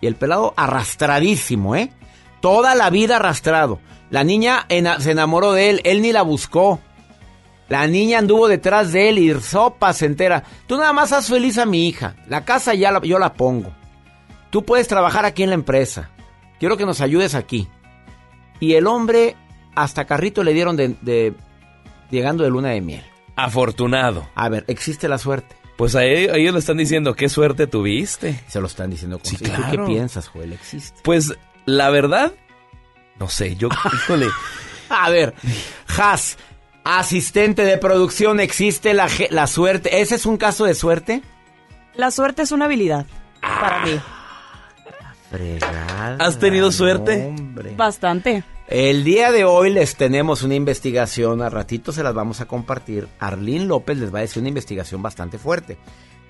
Y el pelado arrastradísimo, ¿eh? Toda la vida arrastrado. La niña se enamoró de él, él ni la buscó. La niña anduvo detrás de él y sopa se entera. Tú nada más haz feliz a mi hija. La casa ya la- yo la pongo. Tú puedes trabajar aquí en la empresa. Quiero que nos ayudes aquí. Y el hombre, hasta carrito le dieron de, de- llegando de luna de miel. Afortunado. A ver, existe la suerte. Pues a ellos, le están diciendo, qué suerte tuviste. Se lo están diciendo. Con... Sí, ¿Y tú qué claro. piensas, Joel? ¿Existe? Pues la verdad, no sé, yo, híjole. A ver, Has, asistente de producción, ¿existe la, la suerte? ¿Ese es un caso de suerte? La suerte es una habilidad para mí. Fregada. ¿Has tenido suerte? Hombre. Bastante. El día de hoy les tenemos una investigación, a ratito se las vamos a compartir. Arlín López les va a decir una investigación bastante fuerte.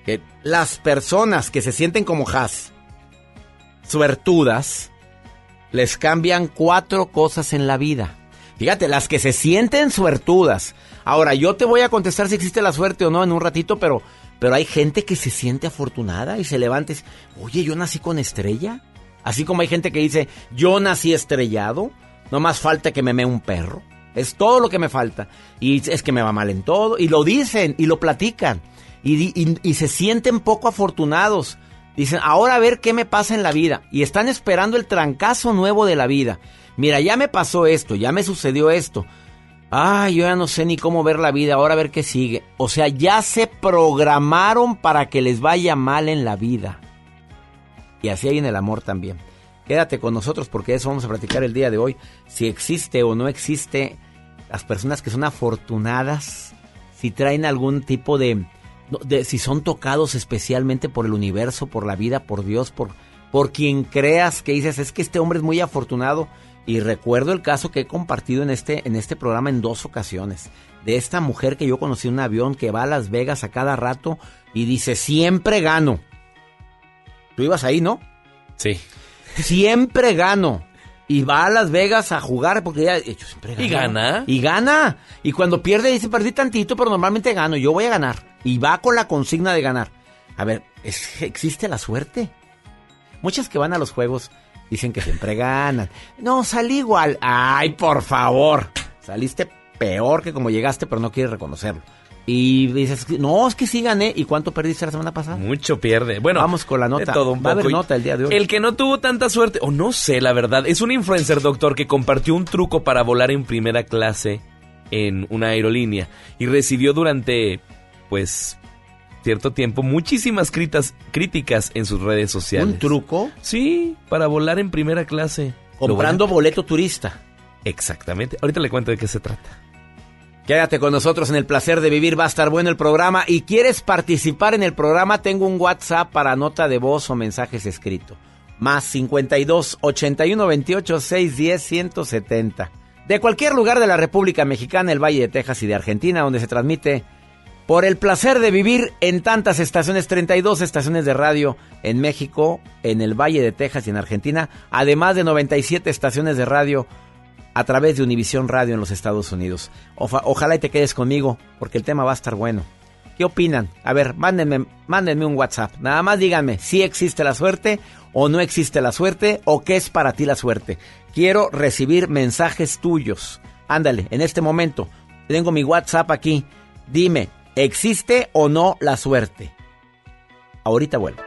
Que las personas que se sienten como Has, suertudas, les cambian cuatro cosas en la vida. Fíjate, las que se sienten suertudas. Ahora, yo te voy a contestar si existe la suerte o no en un ratito, pero, pero hay gente que se siente afortunada y se levanta y dice, oye, yo nací con estrella. Así como hay gente que dice, yo nací estrellado, no más falta que me mee un perro. Es todo lo que me falta. Y es que me va mal en todo. Y lo dicen y lo platican. Y, y se sienten poco afortunados. Dicen, ahora a ver qué me pasa en la vida. Y están esperando el trancazo nuevo de la vida. Mira, ya me pasó esto, ya me sucedió esto. Ay, yo ya no sé ni cómo ver la vida, ahora a ver qué sigue. O sea, ya se programaron para que les vaya mal en la vida. Y así hay en el amor también. Quédate con nosotros porque de eso vamos a platicar el día de hoy. Si existe o no existe las personas que son afortunadas, si traen algún tipo de, de- si son tocados especialmente por el universo, por la vida, por Dios, por, por quien creas que dices, es que este hombre es muy afortunado. Y recuerdo el caso que he compartido en este, en este programa en dos ocasiones. De esta mujer que yo conocí en un avión que va a Las Vegas a cada rato y dice, siempre gano. Tú ibas ahí, ¿no? Sí. Siempre gano. Y va a Las Vegas a jugar porque ella, yo siempre gano. ¿Y gana? Y gana. Y cuando pierde dice, perdí tantito, pero normalmente gano. Yo voy a ganar. Y va con la consigna de ganar. A ver, ¿es- ¿existe la suerte? Muchas que van a los juegos dicen que siempre ganan. No, salí igual. Ay, por favor. Saliste peor que como llegaste, pero no quieres reconocerlo. Y dices, no, es que sí gané. ¿Y cuánto perdiste la semana pasada? Mucho pierde. Bueno, Vamos con la nota. de todo un Va a haber poco. nota el día de hoy. El que no tuvo tanta suerte, o no sé, la verdad, es un influencer doctor que compartió un truco para volar en primera clase en una aerolínea y recibió durante, pues, cierto tiempo muchísimas critas- críticas en sus redes sociales. ¿Un truco? Sí, para volar en primera clase. Comprando boleto turista. Exactamente. Ahorita le cuento de qué se trata. Quédate con nosotros en el placer de vivir, va a estar bueno el programa. Y quieres participar en el programa, tengo un WhatsApp para nota de voz o mensajes escritos. Más 52 81 28 610 170. De cualquier lugar de la República Mexicana, el Valle de Texas y de Argentina, donde se transmite por el placer de vivir en tantas estaciones, 32 estaciones de radio en México, en el Valle de Texas y en Argentina, además de 97 estaciones de radio a través de Univisión Radio en los Estados Unidos. Ojalá y te quedes conmigo, porque el tema va a estar bueno. ¿Qué opinan? A ver, mándenme, mándenme un WhatsApp. Nada más díganme si existe la suerte o no existe la suerte o qué es para ti la suerte. Quiero recibir mensajes tuyos. Ándale, en este momento tengo mi WhatsApp aquí. Dime, ¿existe o no la suerte? Ahorita vuelvo.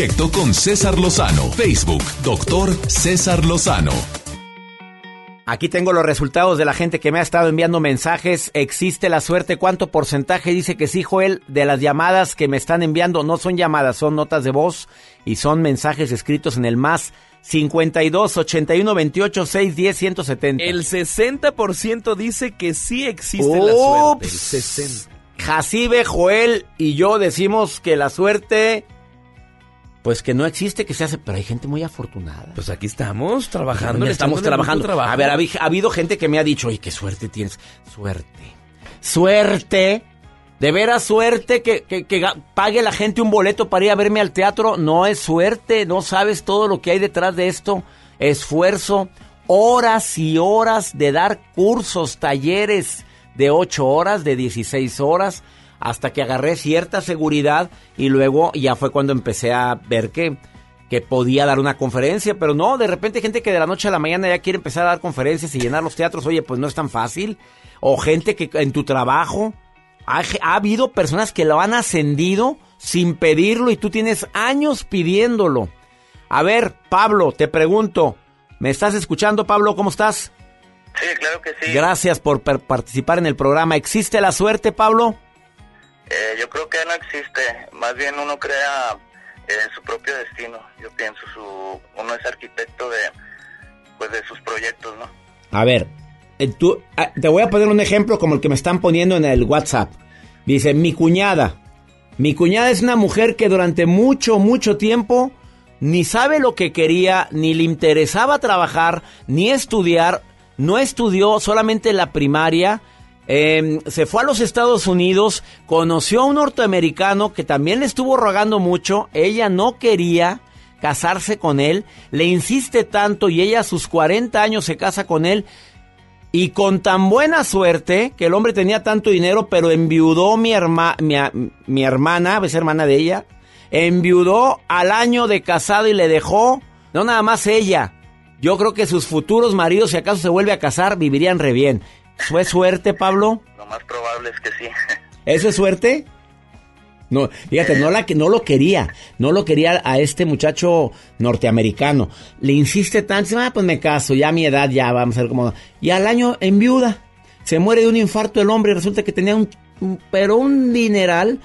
Directo con César Lozano. Facebook, doctor César Lozano. Aquí tengo los resultados de la gente que me ha estado enviando mensajes. ¿Existe la suerte? ¿Cuánto porcentaje dice que sí, Joel? De las llamadas que me están enviando, no son llamadas, son notas de voz y son mensajes escritos en el más 52 81 28 6 10 170. El 60% dice que sí existe la suerte. El Ups. 60. Jacibe, Joel y yo decimos que la suerte, pues que no existe, que se hace, pero hay gente muy afortunada. Pues aquí estamos trabajando. estamos trabajando. A ver, ha, habi- ha habido gente que me ha dicho, oye, qué suerte tienes. Suerte. Suerte. De veras suerte que, que- que pague la gente un boleto para ir a verme al teatro. No es suerte. No sabes todo lo que hay detrás de esto. Esfuerzo, horas y horas de dar cursos, talleres de 8 horas, de 16 horas, hasta que agarré cierta seguridad y luego ya fue cuando empecé a ver que, que podía dar una conferencia, pero no, de repente hay gente que de la noche a la mañana ya quiere empezar a dar conferencias y llenar los teatros, oye, pues no es tan fácil, o gente que en tu trabajo, ha, ha habido personas que lo han ascendido sin pedirlo y tú tienes años pidiéndolo. A ver, Pablo, te pregunto, ¿me estás escuchando, Pablo? ¿Cómo estás? Sí, claro que sí. Gracias por participar en el programa. ¿Existe la suerte, Pablo? Eh, yo creo que no existe. Más bien uno crea eh, su propio destino. Yo pienso uno es arquitecto de pues de sus proyectos, ¿no? A ver, eh, tú, ah, te voy a poner un ejemplo como el que me están poniendo en el WhatsApp. Dice, mi cuñada. Mi cuñada es una mujer que durante mucho, mucho tiempo ni sabe lo que quería, ni le interesaba trabajar, ni estudiar. No estudió solamente la primaria. Eh, se fue a los Estados Unidos, conoció a un norteamericano que también le estuvo rogando mucho. Ella no quería casarse con él, le insiste tanto y ella a sus 40 años se casa con él y con tan buena suerte que el hombre tenía tanto dinero, pero enviudó mi, herma, mi, mi hermana, es hermana de ella, enviudó al año de casado y le dejó, no nada más ella. Yo creo que sus futuros maridos, si acaso se vuelve a casar, vivirían re bien. ¿Fue suerte, Pablo? Lo más probable es que sí. ¿Eso es suerte? No, fíjate, no, la, no lo quería, no lo quería a este muchacho norteamericano. Le insiste tanto, ah, pues me caso, ya a mi edad, ya vamos a ver cómo... Y al año en viuda, se muere de un infarto el hombre y resulta que tenía un, un- pero un dineral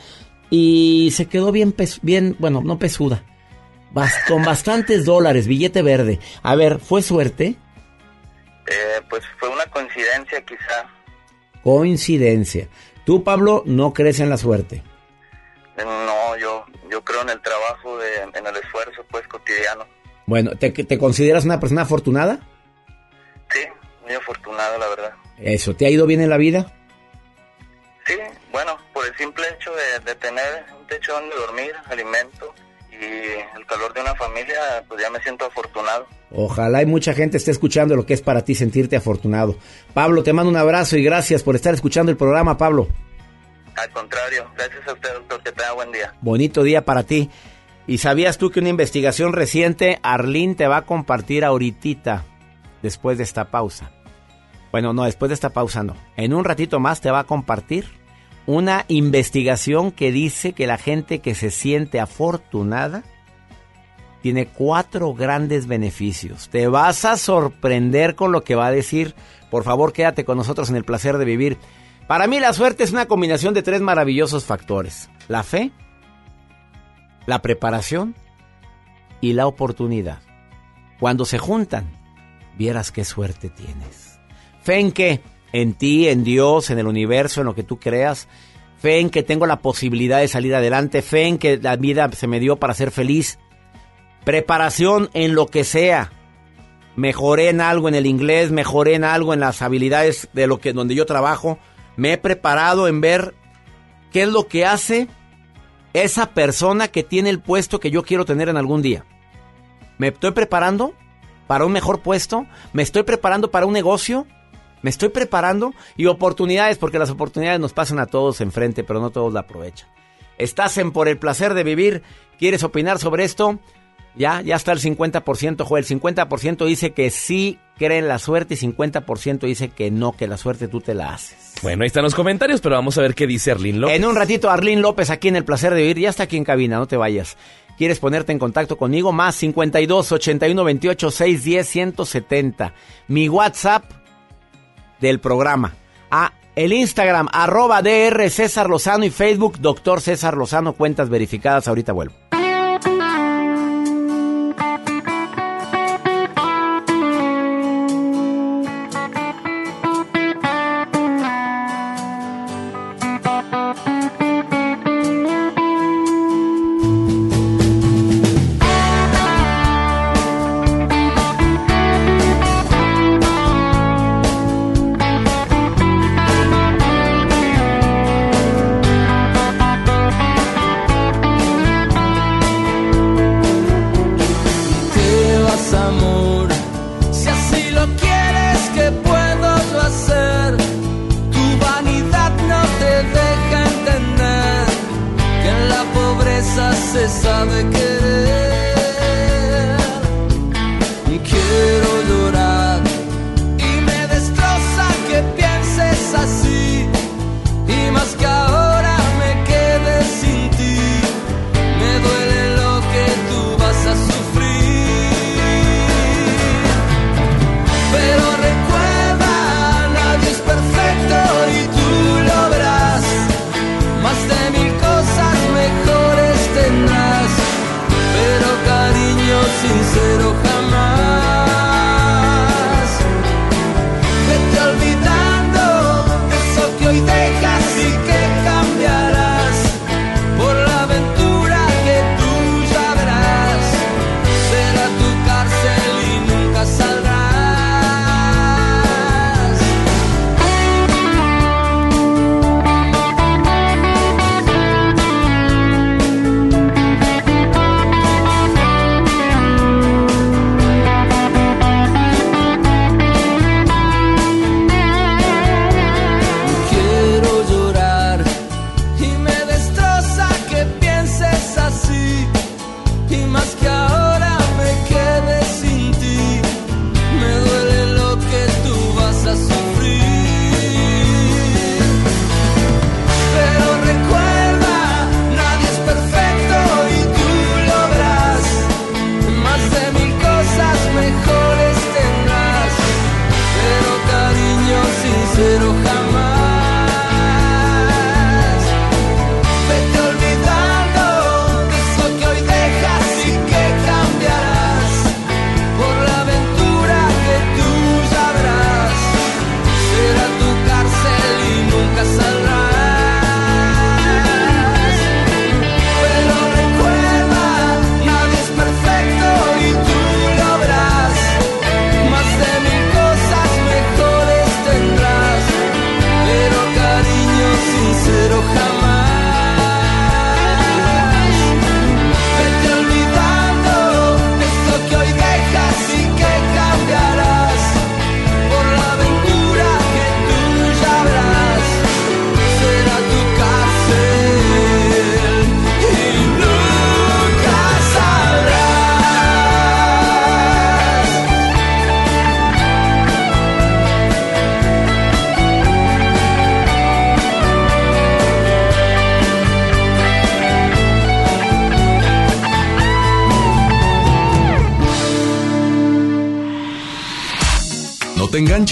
y se quedó bien, pes- bien, bueno, no pesuda, bas- con bastantes dólares, billete verde. A ver, ¿fue suerte? Eh, pues fue una coincidencia quizá. Coincidencia. Tú, Pablo, no crees en la suerte. No, yo yo creo en el trabajo, de, en el esfuerzo pues cotidiano. Bueno, ¿te, te consideras una persona afortunada? Sí, muy afortunado la verdad. Eso, ¿te ha ido bien en la vida? Sí, bueno, por el simple hecho de, de tener un techo donde dormir, alimento y el calor de una familia, pues ya me siento afortunado. Ojalá y mucha gente esté escuchando lo que es para ti sentirte afortunado. Pablo, te mando un abrazo y gracias por estar escuchando el programa, Pablo. Al contrario, gracias a usted, doctor, que tenga buen día. Bonito día para ti. ¿Y sabías tú que una investigación reciente, Arlín te va a compartir ahorita, después de esta pausa? Bueno, no, después de esta pausa no. En un ratito más te va a compartir una investigación que dice que la gente que se siente afortunada tiene cuatro grandes beneficios. Te vas a sorprender con lo que va a decir. Por favor, quédate con nosotros en el placer de vivir. Para mí la suerte es una combinación de tres maravillosos factores. La fe, la preparación y la oportunidad. Cuando se juntan, vieras qué suerte tienes. Fe en qué? En ti, en Dios, en el universo, en lo que tú creas. Fe en que tengo la posibilidad de salir adelante. Fe en que la vida se me dio para ser feliz. Preparación en lo que sea. Mejoré en algo en el inglés, mejoré en algo en las habilidades de lo que donde yo trabajo. Me he preparado en ver qué es lo que hace esa persona que tiene el puesto que yo quiero tener en algún día. ¿Me estoy preparando para un mejor puesto? ¿Me estoy preparando para un negocio? ¿Me estoy preparando? Y oportunidades, porque las oportunidades nos pasan a todos enfrente, pero no todos la aprovechan. ¿Estás en por el placer de vivir? ¿Quieres opinar sobre esto? Ya, ya está el 50%, Joel. El 50% dice que sí cree en la suerte y 50% dice que no, que la suerte tú te la haces. Bueno, ahí están los comentarios, pero vamos a ver qué dice Arlene López. En un ratito, Arlín López aquí en El Placer de Vivir. Ya está aquí en cabina, no te vayas. ¿Quieres ponerte en contacto conmigo? Más 52 81 28 610 170. Mi WhatsApp del programa. A el Instagram, arroba DR César Lozano y Facebook, Doctor César Lozano, cuentas verificadas. Ahorita vuelvo.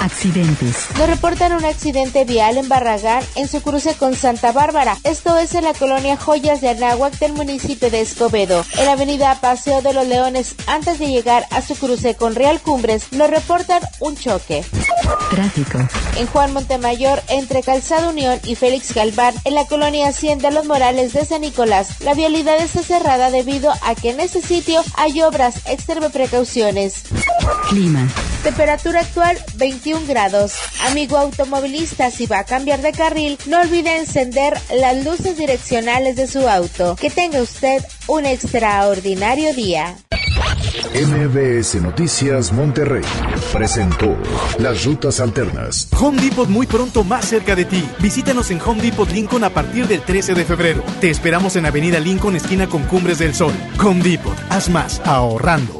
Accidentes. Nos reportan un accidente vial en Barragán en su cruce con Santa Bárbara. Esto es en la colonia Joyas de Anáhuac del municipio de Escobedo. En la avenida Paseo de los Leones, antes de llegar a su cruce con Real Cumbres, nos reportan un choque. Tráfico. En Juan Montemayor, entre Calzado Unión y Félix Galván, en la colonia Hacienda Los Morales de San Nicolás, la vialidad está cerrada debido a que en este sitio hay obras. Extreme precauciones. Clima. Temperatura actual 21 grados. Amigo automovilista, si va a cambiar de carril, no olvide encender las luces direccionales de su auto. Que tenga usted un extraordinario día. MBS Noticias Monterrey presentó Las Rutas Alternas. Home Depot muy pronto más cerca de ti. Visítanos en Home Depot Lincoln a partir del 13 de febrero. Te esperamos en Avenida Lincoln, esquina con Cumbres del Sol. Home Depot, haz más ahorrando.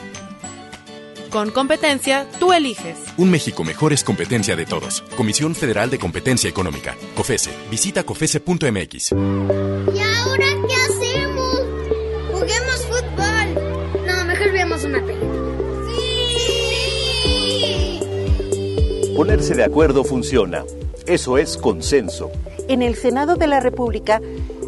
Con competencia, tú eliges. Un México mejor es competencia de todos. Comisión Federal de Competencia Económica. COFESE. Visita COFESE.mx. ¿Y ahora qué hacemos? Juguemos fútbol. No, mejor veamos una película. Ponerse de acuerdo funciona. Eso es consenso. En el Senado de la República,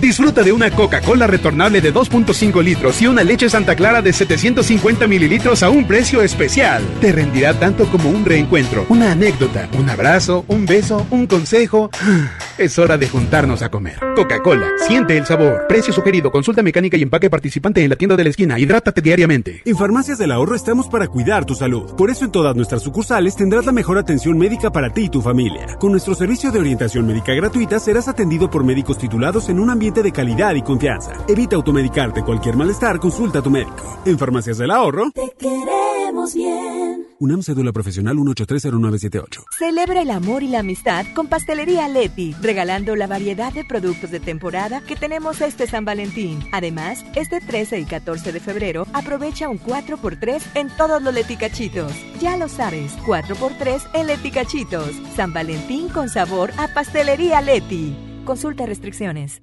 Disfruta de una Coca-Cola retornable de 2.5 litros y una leche Santa Clara de 750 mililitros a un precio especial. Te rendirá tanto como un reencuentro, una anécdota, un abrazo, un beso, un consejo. Es hora de juntarnos a comer. Coca-Cola, siente el sabor. Precio sugerido, consulta mecánica y empaque participante en la tienda de la esquina. Hidrátate diariamente. En Farmacias del Ahorro estamos para cuidar tu salud. Por eso en todas nuestras sucursales tendrás la mejor atención médica para ti y tu familia. Con nuestro servicio de orientación médica gratuita serás atendido por médicos titulados en un ambiente de calidad y confianza. Evita automedicarte cualquier malestar, consulta a tu médico. En Farmacias del Ahorro, Te queremos bien. UNAM Cédula Profesional 1830978. Celebra el amor y la amistad con Pastelería Leti, regalando la variedad de productos de temporada que tenemos este San Valentín. Además, este 13 y 14 de febrero aprovecha un 4x3 en todos los leticachitos. Ya lo sabes, 4x3 en leticachitos. San Valentín con sabor a Pastelería Leti. Consulta restricciones.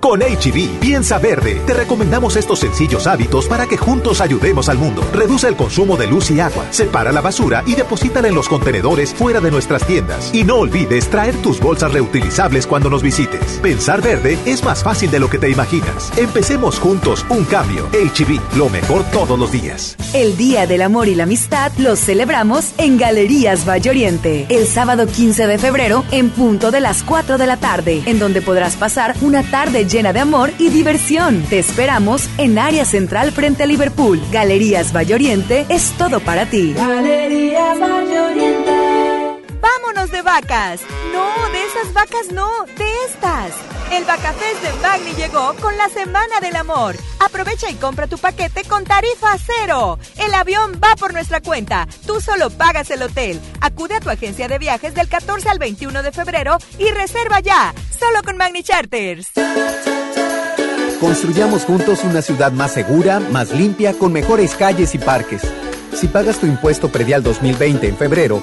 Con HB, piensa verde. Te recomendamos estos sencillos hábitos para que juntos ayudemos al mundo. Reduce el consumo de luz y agua, separa la basura y deposítala en los contenedores fuera de nuestras tiendas. Y no olvides traer tus bolsas reutilizables cuando nos visites. Pensar verde es más fácil de lo que te imaginas. Empecemos juntos un cambio. HB, lo mejor todos los días. El Día del Amor y la Amistad los celebramos en Galerías Valle Oriente, el sábado 15 de febrero en punto de las 4 de la tarde, en donde podrás pasar una tarde llena de amor y diversión. Te esperamos en área central frente a Liverpool. Galerías Valle Oriente es todo para ti. Galerías. ¡Vámonos de vacas! No, de esas vacas no, de estas. El Vacafest de Magni llegó con la Semana del Amor. Aprovecha y compra tu paquete con tarifa cero. El avión va por nuestra cuenta. Tú solo pagas el hotel. Acude a tu agencia de viajes del 14 al 21 de febrero y reserva ya. Solo con Magni Charters. Construyamos juntos una ciudad más segura, más limpia, con mejores calles y parques. Si pagas tu impuesto predial 2020 en febrero,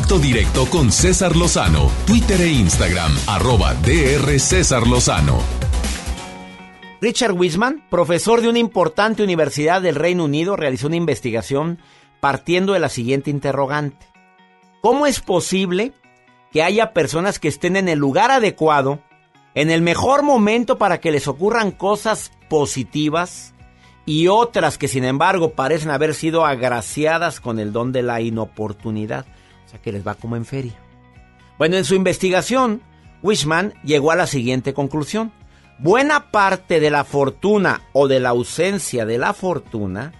Contacto directo con César Lozano, Twitter e Instagram, arroba DR César Lozano. Richard Wiseman, profesor de una importante universidad del Reino Unido, realizó una investigación partiendo de la siguiente interrogante. ¿Cómo es posible que haya personas que estén en el lugar adecuado, en el mejor momento para que les ocurran cosas positivas y otras que sin embargo parecen haber sido agraciadas con el don de la inoportunidad? O sea que les va como en feria. Bueno, en su investigación, Wishman llegó a la siguiente conclusión. Buena parte de la fortuna o de la ausencia de la fortuna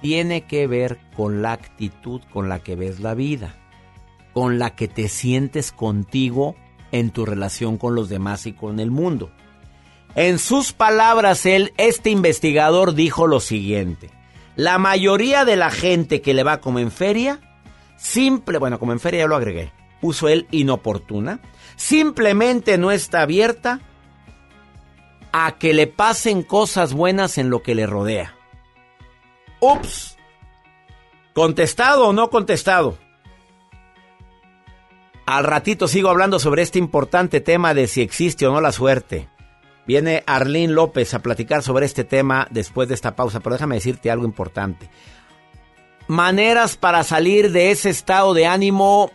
tiene que ver con la actitud con la que ves la vida, con la que te sientes contigo en tu relación con los demás y con el mundo. En sus palabras, él, este investigador dijo lo siguiente. La mayoría de la gente que le va como en feria, simple, bueno, como en feria ya lo agregué, puso él inoportuna, simplemente no está abierta a que le pasen cosas buenas en lo que le rodea. Ups. ¿Contestado o no contestado? Al ratito sigo hablando sobre este importante tema de si existe o no la suerte. Viene Arlín López a platicar sobre este tema después de esta pausa, pero déjame decirte algo importante. Maneras para salir de ese estado de ánimo.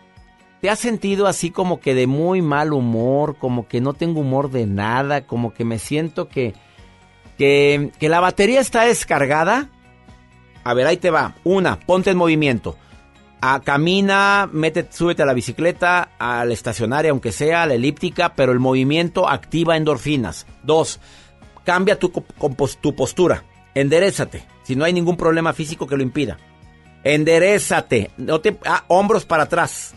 ¿Te has sentido así como que de muy mal humor, como que no tengo humor de nada, como que me siento que, que, que la batería está descargada? A ver, ahí te va. Una, ponte en movimiento. Ah, camina, mete, súbete a la bicicleta, a la estacionaria, aunque sea, a la elíptica, pero el movimiento activa endorfinas. Dos, cambia tu, tu postura. Enderezate. Si no hay ningún problema físico que lo impida. Enderezate. No te, ah, hombros para atrás.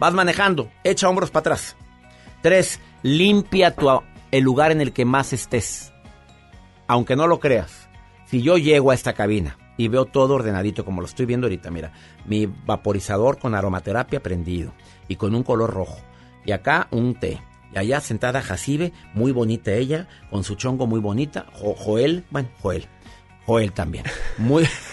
Vas manejando. Echa hombros para atrás. Tres, limpia tu, el lugar en el que más estés. Aunque no lo creas. Si yo llego a esta cabina y veo todo ordenadito como lo estoy viendo ahorita, mira, mi vaporizador con aromaterapia prendido y con un color rojo. Y acá un té. Y allá sentada Jacibe, muy bonita ella, con su chongo muy bonita. Jo- Joel, bueno, Joel. Joel también. Muy,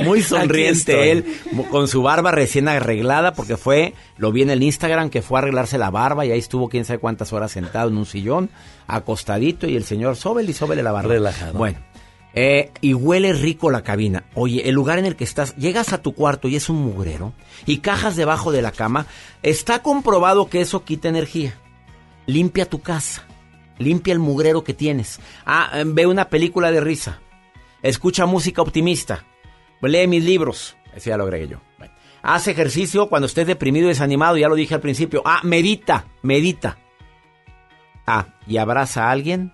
muy sonriente él, con su barba recién arreglada, porque fue, lo vi en el Instagram, que fue a arreglarse la barba y ahí estuvo quién sabe cuántas horas sentado en un sillón, acostadito, y el señor, sóbele y sóbele la barba. Relajado. Bueno, eh, y huele rico la cabina. Oye, el lugar en el que estás, llegas a tu cuarto y es un mugrero, y cajas debajo de la cama, está comprobado que eso quita energía. Limpia tu casa, limpia el mugrero que tienes. Ah, eh, ve una película de risa, escucha música optimista, lee mis libros, ese ya lo agregué yo. Bueno, Haz ejercicio cuando estés deprimido y desanimado, ya lo dije al principio. Ah, medita, medita. Ah, y abraza a alguien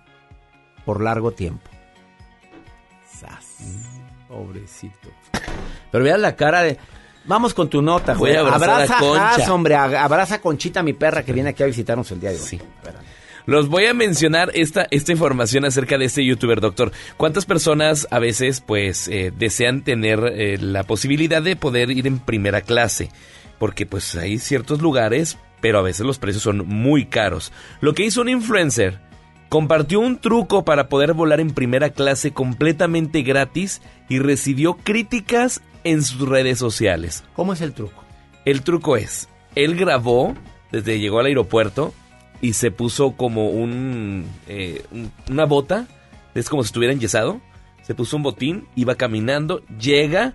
por largo tiempo. Sas. Pobrecito. Pero vean la cara de. Vamos con tu nota, a a Abraza Concha. Haas, hombre. a- Abraza a Conchita, mi perra, que viene aquí a visitarnos el día de hoy. Sí. Los voy a mencionar esta, esta información acerca de este youtuber, doctor. ¿Cuántas personas a veces pues eh, desean tener eh, la posibilidad de poder ir en primera clase? Porque pues hay ciertos lugares, pero a veces los precios son muy caros. Lo que hizo un influencer, compartió un truco para poder volar en primera clase completamente gratis y recibió críticas en sus redes sociales. ¿Cómo es el truco? El truco es, él grabó desde llegó al aeropuerto y se puso como un, eh, un- una bota, es como si estuviera enyesado, se puso un botín, iba caminando, llega,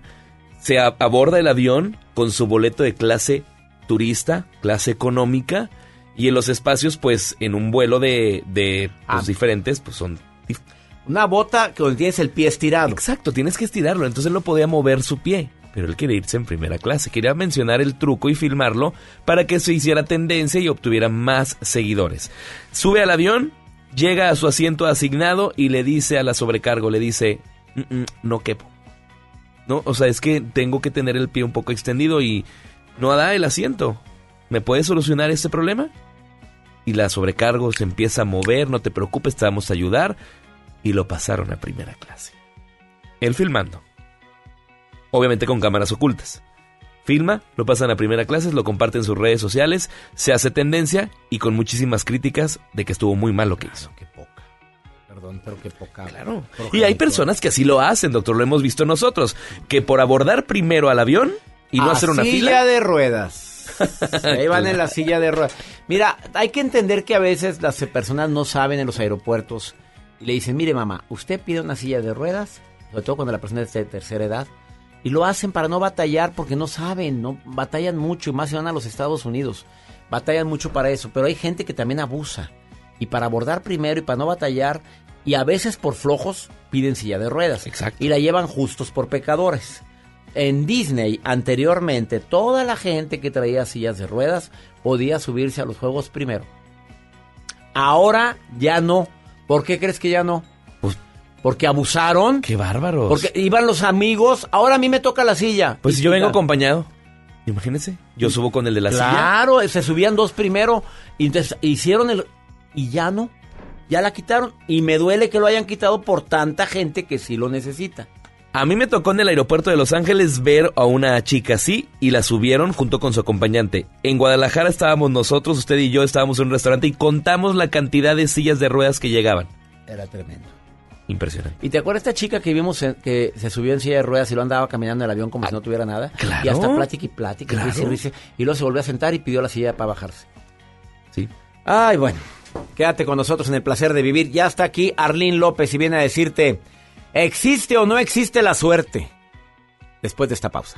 se aborda el avión con su boleto de clase turista, clase económica, y en los espacios, pues, en un vuelo de, de pues, diferentes, pues son... Una bota que tienes el pie estirado. Exacto, tienes que estirarlo, entonces él no podía mover su pie. Pero él quería irse en primera clase, quería mencionar el truco y filmarlo para que se hiciera tendencia y obtuviera más seguidores. Sube al avión, llega a su asiento asignado y le dice a la sobrecargo, le dice, "Mm, mm, no quepo. No, o sea, es que tengo que tener el pie un poco extendido y no da el asiento. ¿Me puedes solucionar este problema? Y la sobrecargo se empieza a mover, no te preocupes, te vamos a ayudar. Y lo pasaron a primera clase. Él filmando. Obviamente con cámaras ocultas. Filma, lo pasan a primera clase, lo comparte en sus redes sociales, se hace tendencia y con muchísimas críticas de que estuvo muy mal lo que hizo. Perdón, pero qué poca. Y hay personas que así lo hacen, doctor, lo hemos visto nosotros, que por abordar primero al avión, y no A hacer una silla fila. de ruedas. Ahí van en la silla de ruedas. Mira, hay que entender que a veces las personas no saben en los aeropuertos y le dicen, mire mamá, usted pide una silla de ruedas, sobre todo cuando la persona es de tercera edad, y lo hacen para no batallar porque no saben, no batallan mucho y más si van a los Estados Unidos. Batallan mucho para eso, pero hay gente que también abusa. Y para abordar primero y para no batallar, y a veces por flojos piden silla de ruedas. Exacto. Y la llevan justos por pecadores. En Disney, anteriormente, toda la gente que traía sillas de ruedas podía subirse a los juegos primero. Ahora ya no. ¿Por qué crees que ya no? Porque abusaron. Qué bárbaros. Porque iban los amigos. Ahora a mí me toca la silla. Pues Y yo vengo acompañado. Imagínense. Yo subo con el de la silla. Claro, se subían dos primero. Y entonces hicieron el. Y ya no. Ya la quitaron. Y me duele que lo hayan quitado por tanta gente que sí lo necesita. A mí me tocó en el aeropuerto de Los Ángeles ver a una chica así y la subieron junto con su acompañante. En Guadalajara estábamos nosotros, usted y yo estábamos en un restaurante y contamos la cantidad de sillas de ruedas que llegaban. Era tremendo. Impresionante. ¿Y te acuerdas esta chica que vimos en- que se subió en silla de ruedas y lo andaba caminando en el avión como si no tuviera nada? claro. Y hasta plática y plática. Claro. y luego se volvió a sentar y pidió la silla para bajarse. Sí. Ay, bueno. Quédate con nosotros en el placer de vivir. Ya está aquí Arlín López y viene a decirte, ¿existe o no existe la suerte? Después de esta pausa.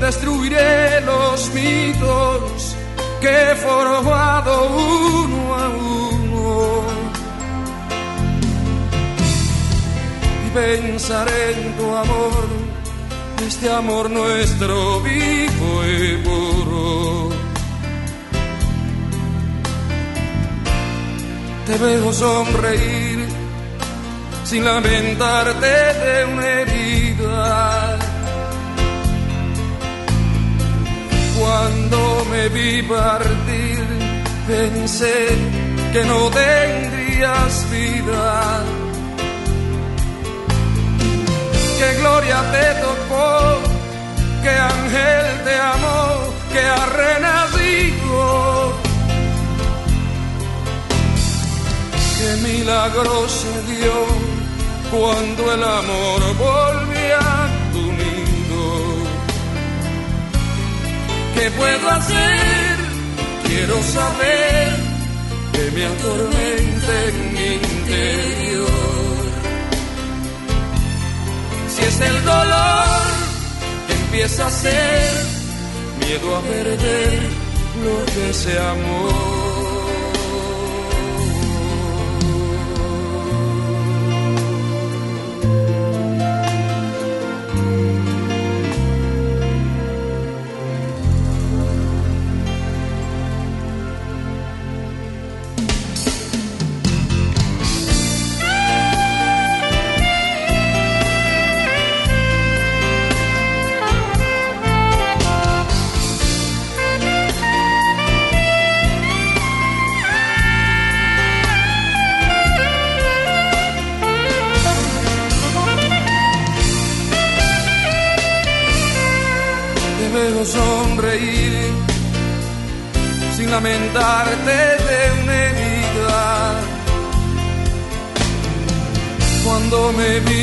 destruiré los mitos que he formado uno a uno. Y pensaré en tu amor, este amor nuestro vivo y puro. Te veo sonreír sin lamentarte de una herida. Cuando me vi partir, pensé que no tendrías vida. Que gloria te tocó, que ángel te amó, que ha renacido. Que milagro se dio cuando el amor volvió ¿Qué puedo hacer? Quiero saber que me atormenta en mi interior. Si es el dolor que empieza a ser miedo a perder lo que se amó.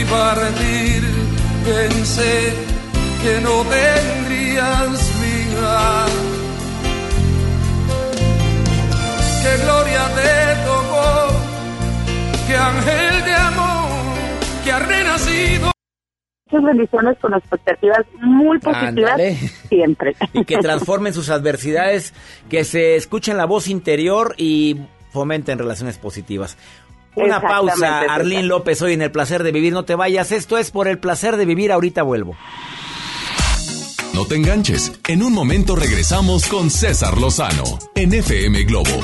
Partir, pensé que no tendrías vida. Qué gloria te tocó, qué ángel de amor que ha renacido. Muchas bendiciones con expectativas muy positivas Ándale. siempre. Y que transformen sus adversidades, que se escuchen la voz interior y fomenten relaciones positivas. Una pausa. Arlín López, hoy en el placer de vivir. No te vayas, esto es por el placer de vivir. Ahorita vuelvo. No te enganches. En un momento regresamos con César Lozano en FM Globo.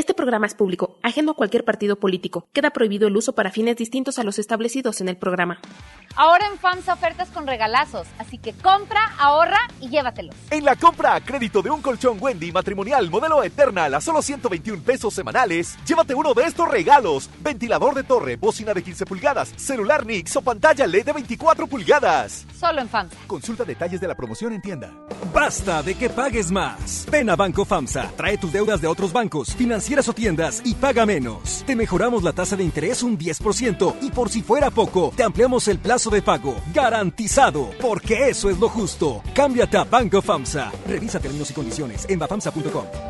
Este programa es público, ajeno a cualquier partido político. Queda prohibido el uso para fines distintos a los establecidos en el programa. Ahora en FAMSA ofertas con regalazos, así que compra, ahorra y llévatelos. En la compra a crédito de un colchón Wendy matrimonial modelo Eternal a solo 121 pesos semanales, llévate uno de estos regalos: ventilador de torre, bocina de 15 pulgadas, celular Nix o pantalla LED de 24 pulgadas. Solo en FAMSA. Consulta detalles de la promoción en tienda. Basta de que pagues más. Ven a Banco FAMSA, trae tus deudas de otros bancos, financieras o tiendas y paga menos. Te mejoramos la tasa de interés un 10% y por si fuera poco, te ampliamos el plazo de pago. Garantizado, porque eso es lo justo. Cámbiate a Banco FAMSA. Revisa términos y condiciones en bafamsa.com.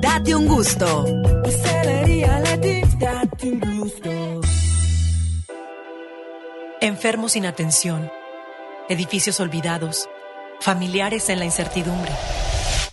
Date un gusto. Enfermos sin atención, edificios olvidados, familiares en la incertidumbre.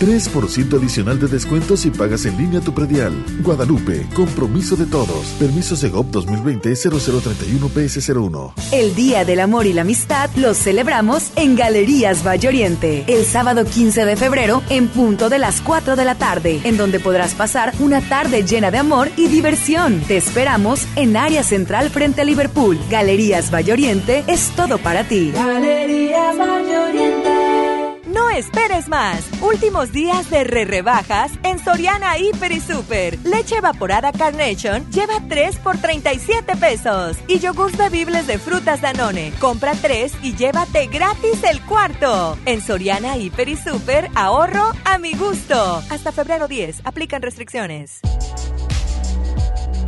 3% adicional de descuento si pagas en línea tu predial. Guadalupe, compromiso de todos. Permiso Segov 2020-0031-PS01. El Día del Amor y la Amistad los celebramos en Galerías Valloriente. El sábado 15 de febrero en punto de las 4 de la tarde, en donde podrás pasar una tarde llena de amor y diversión. Te esperamos en área central frente a Liverpool. Galerías Valloriente es todo para ti. Galerías Valloriente. No esperes más. Últimos días de re rebajas en Soriana Hiper y Super. Leche evaporada Carnation lleva 3 por 37 pesos. Y yogurts bebibles de frutas Danone. Compra 3 y llévate gratis el cuarto. En Soriana Hiper y Super, ahorro a mi gusto. Hasta febrero 10. Aplican restricciones.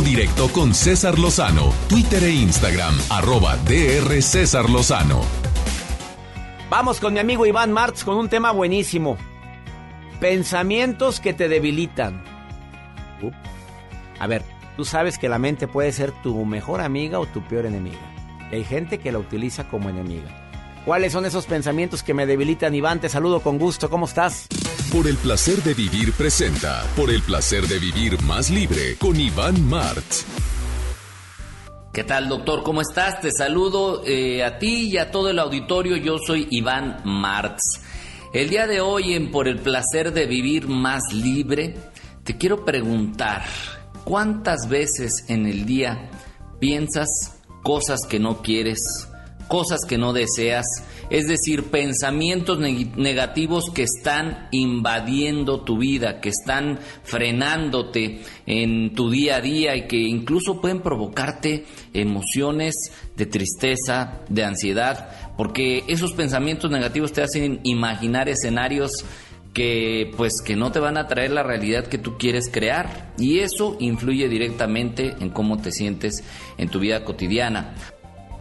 Directo con César Lozano, Twitter e Instagram, arroba DR César Lozano. Vamos con mi amigo Iván Martz con un tema buenísimo. Pensamientos que te debilitan. A ver, tú sabes que la mente puede ser tu mejor amiga o tu peor enemiga. Y hay gente que la utiliza como enemiga. ¿Cuáles son esos pensamientos que me debilitan, Iván? Te saludo con gusto. ¿Cómo estás? Por el placer de vivir presenta, por el placer de vivir más libre con Iván Martz. ¿Qué tal, doctor? ¿Cómo estás? Te saludo eh, a ti y a todo el auditorio. Yo soy Iván Martz. El día de hoy, en Por el placer de vivir más libre, te quiero preguntar, ¿cuántas veces en el día piensas cosas que no quieres, cosas que no deseas, es decir, pensamientos neg- negativos que están invadiendo tu vida, que están frenándote en tu día a día y que incluso pueden provocarte emociones de tristeza, de ansiedad, porque esos pensamientos negativos te hacen imaginar escenarios que pues que no te van a traer la realidad que tú quieres crear y eso influye directamente en cómo te sientes en tu vida cotidiana.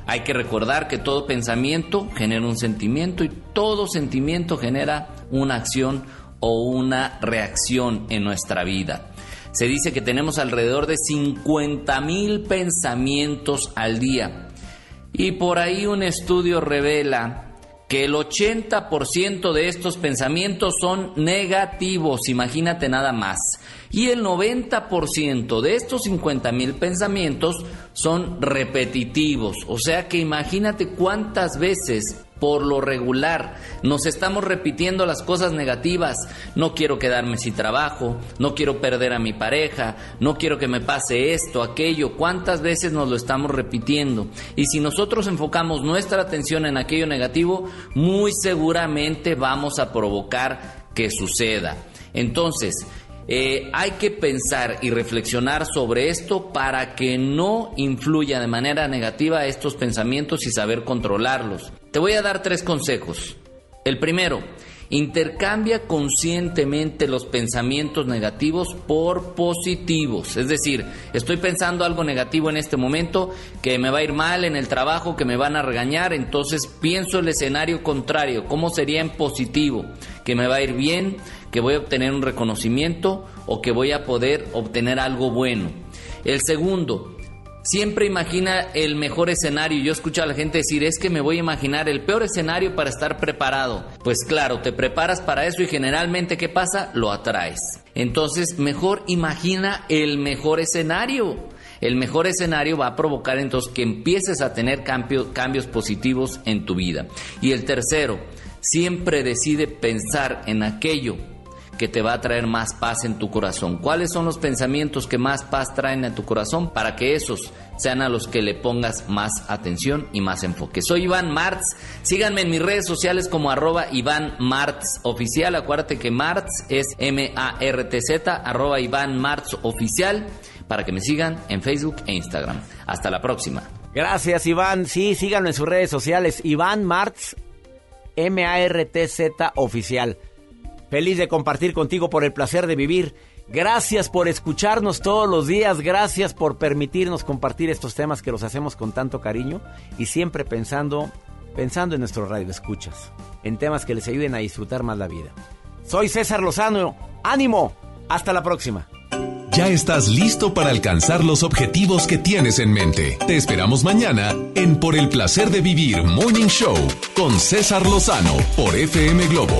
Hay que recordar que todo pensamiento genera un sentimiento y todo sentimiento genera una acción o una reacción en nuestra vida. Se dice que tenemos alrededor de 50 mil pensamientos al día y por ahí un estudio revela que el 80% de estos pensamientos son negativos, imagínate nada más. Y el 90% de estos 50 mil pensamientos son repetitivos, o sea que imagínate cuántas veces por lo regular nos estamos repitiendo las cosas negativas. No quiero quedarme sin trabajo, no quiero perder a mi pareja, no quiero que me pase esto, aquello. ¿Cuántas veces nos lo estamos repitiendo? Y si nosotros enfocamos nuestra atención en aquello negativo, muy seguramente vamos a provocar que suceda. Entonces, eh, hay que pensar y reflexionar sobre esto para que no influya de manera negativa estos pensamientos y saber controlarlos. Te voy a dar tres consejos. El primero, intercambia conscientemente los pensamientos negativos por positivos. Es decir, estoy pensando algo negativo en este momento, que me va a ir mal en el trabajo, que me van a regañar, entonces pienso el escenario contrario, cómo sería en positivo, que me va a ir bien, que voy a obtener un reconocimiento o que voy a poder obtener algo bueno. El segundo, Siempre imagina el mejor escenario. Yo escucho a la gente decir, es que me voy a imaginar el peor escenario para estar preparado. Pues claro, te preparas para eso y generalmente, ¿qué pasa? Lo atraes. Entonces, mejor imagina el mejor escenario. El mejor escenario va a provocar entonces que empieces a tener cambio- cambios positivos en tu vida. Y el tercero, siempre decide pensar en aquello que te va a traer más paz en tu corazón. ¿Cuáles son los pensamientos que más paz traen a tu corazón para que esos sean a los que le pongas más atención y más enfoque? Soy Iván Martz. Síganme en mis redes sociales como arroba Iván Martz Oficial. Acuérdate que Martz es M-A-R-T-Z, arroba Iván Martz Oficial, para que me sigan en Facebook e Instagram. Hasta la próxima. Gracias, Iván. Sí, síganlo en sus redes sociales. Iván Martz, M-A-R-T-Z oficial. Feliz de compartir contigo por el placer de vivir. Gracias por escucharnos todos los días. Gracias por permitirnos compartir estos temas que los hacemos con tanto cariño y siempre pensando, pensando en nuestro radio escuchas, en temas que les ayuden a disfrutar más la vida. Soy César Lozano. ¡Ánimo! Hasta la próxima. Ya estás listo para alcanzar los objetivos que tienes en mente. Te esperamos mañana en Por el placer de vivir Morning Show con César Lozano por FM Globo.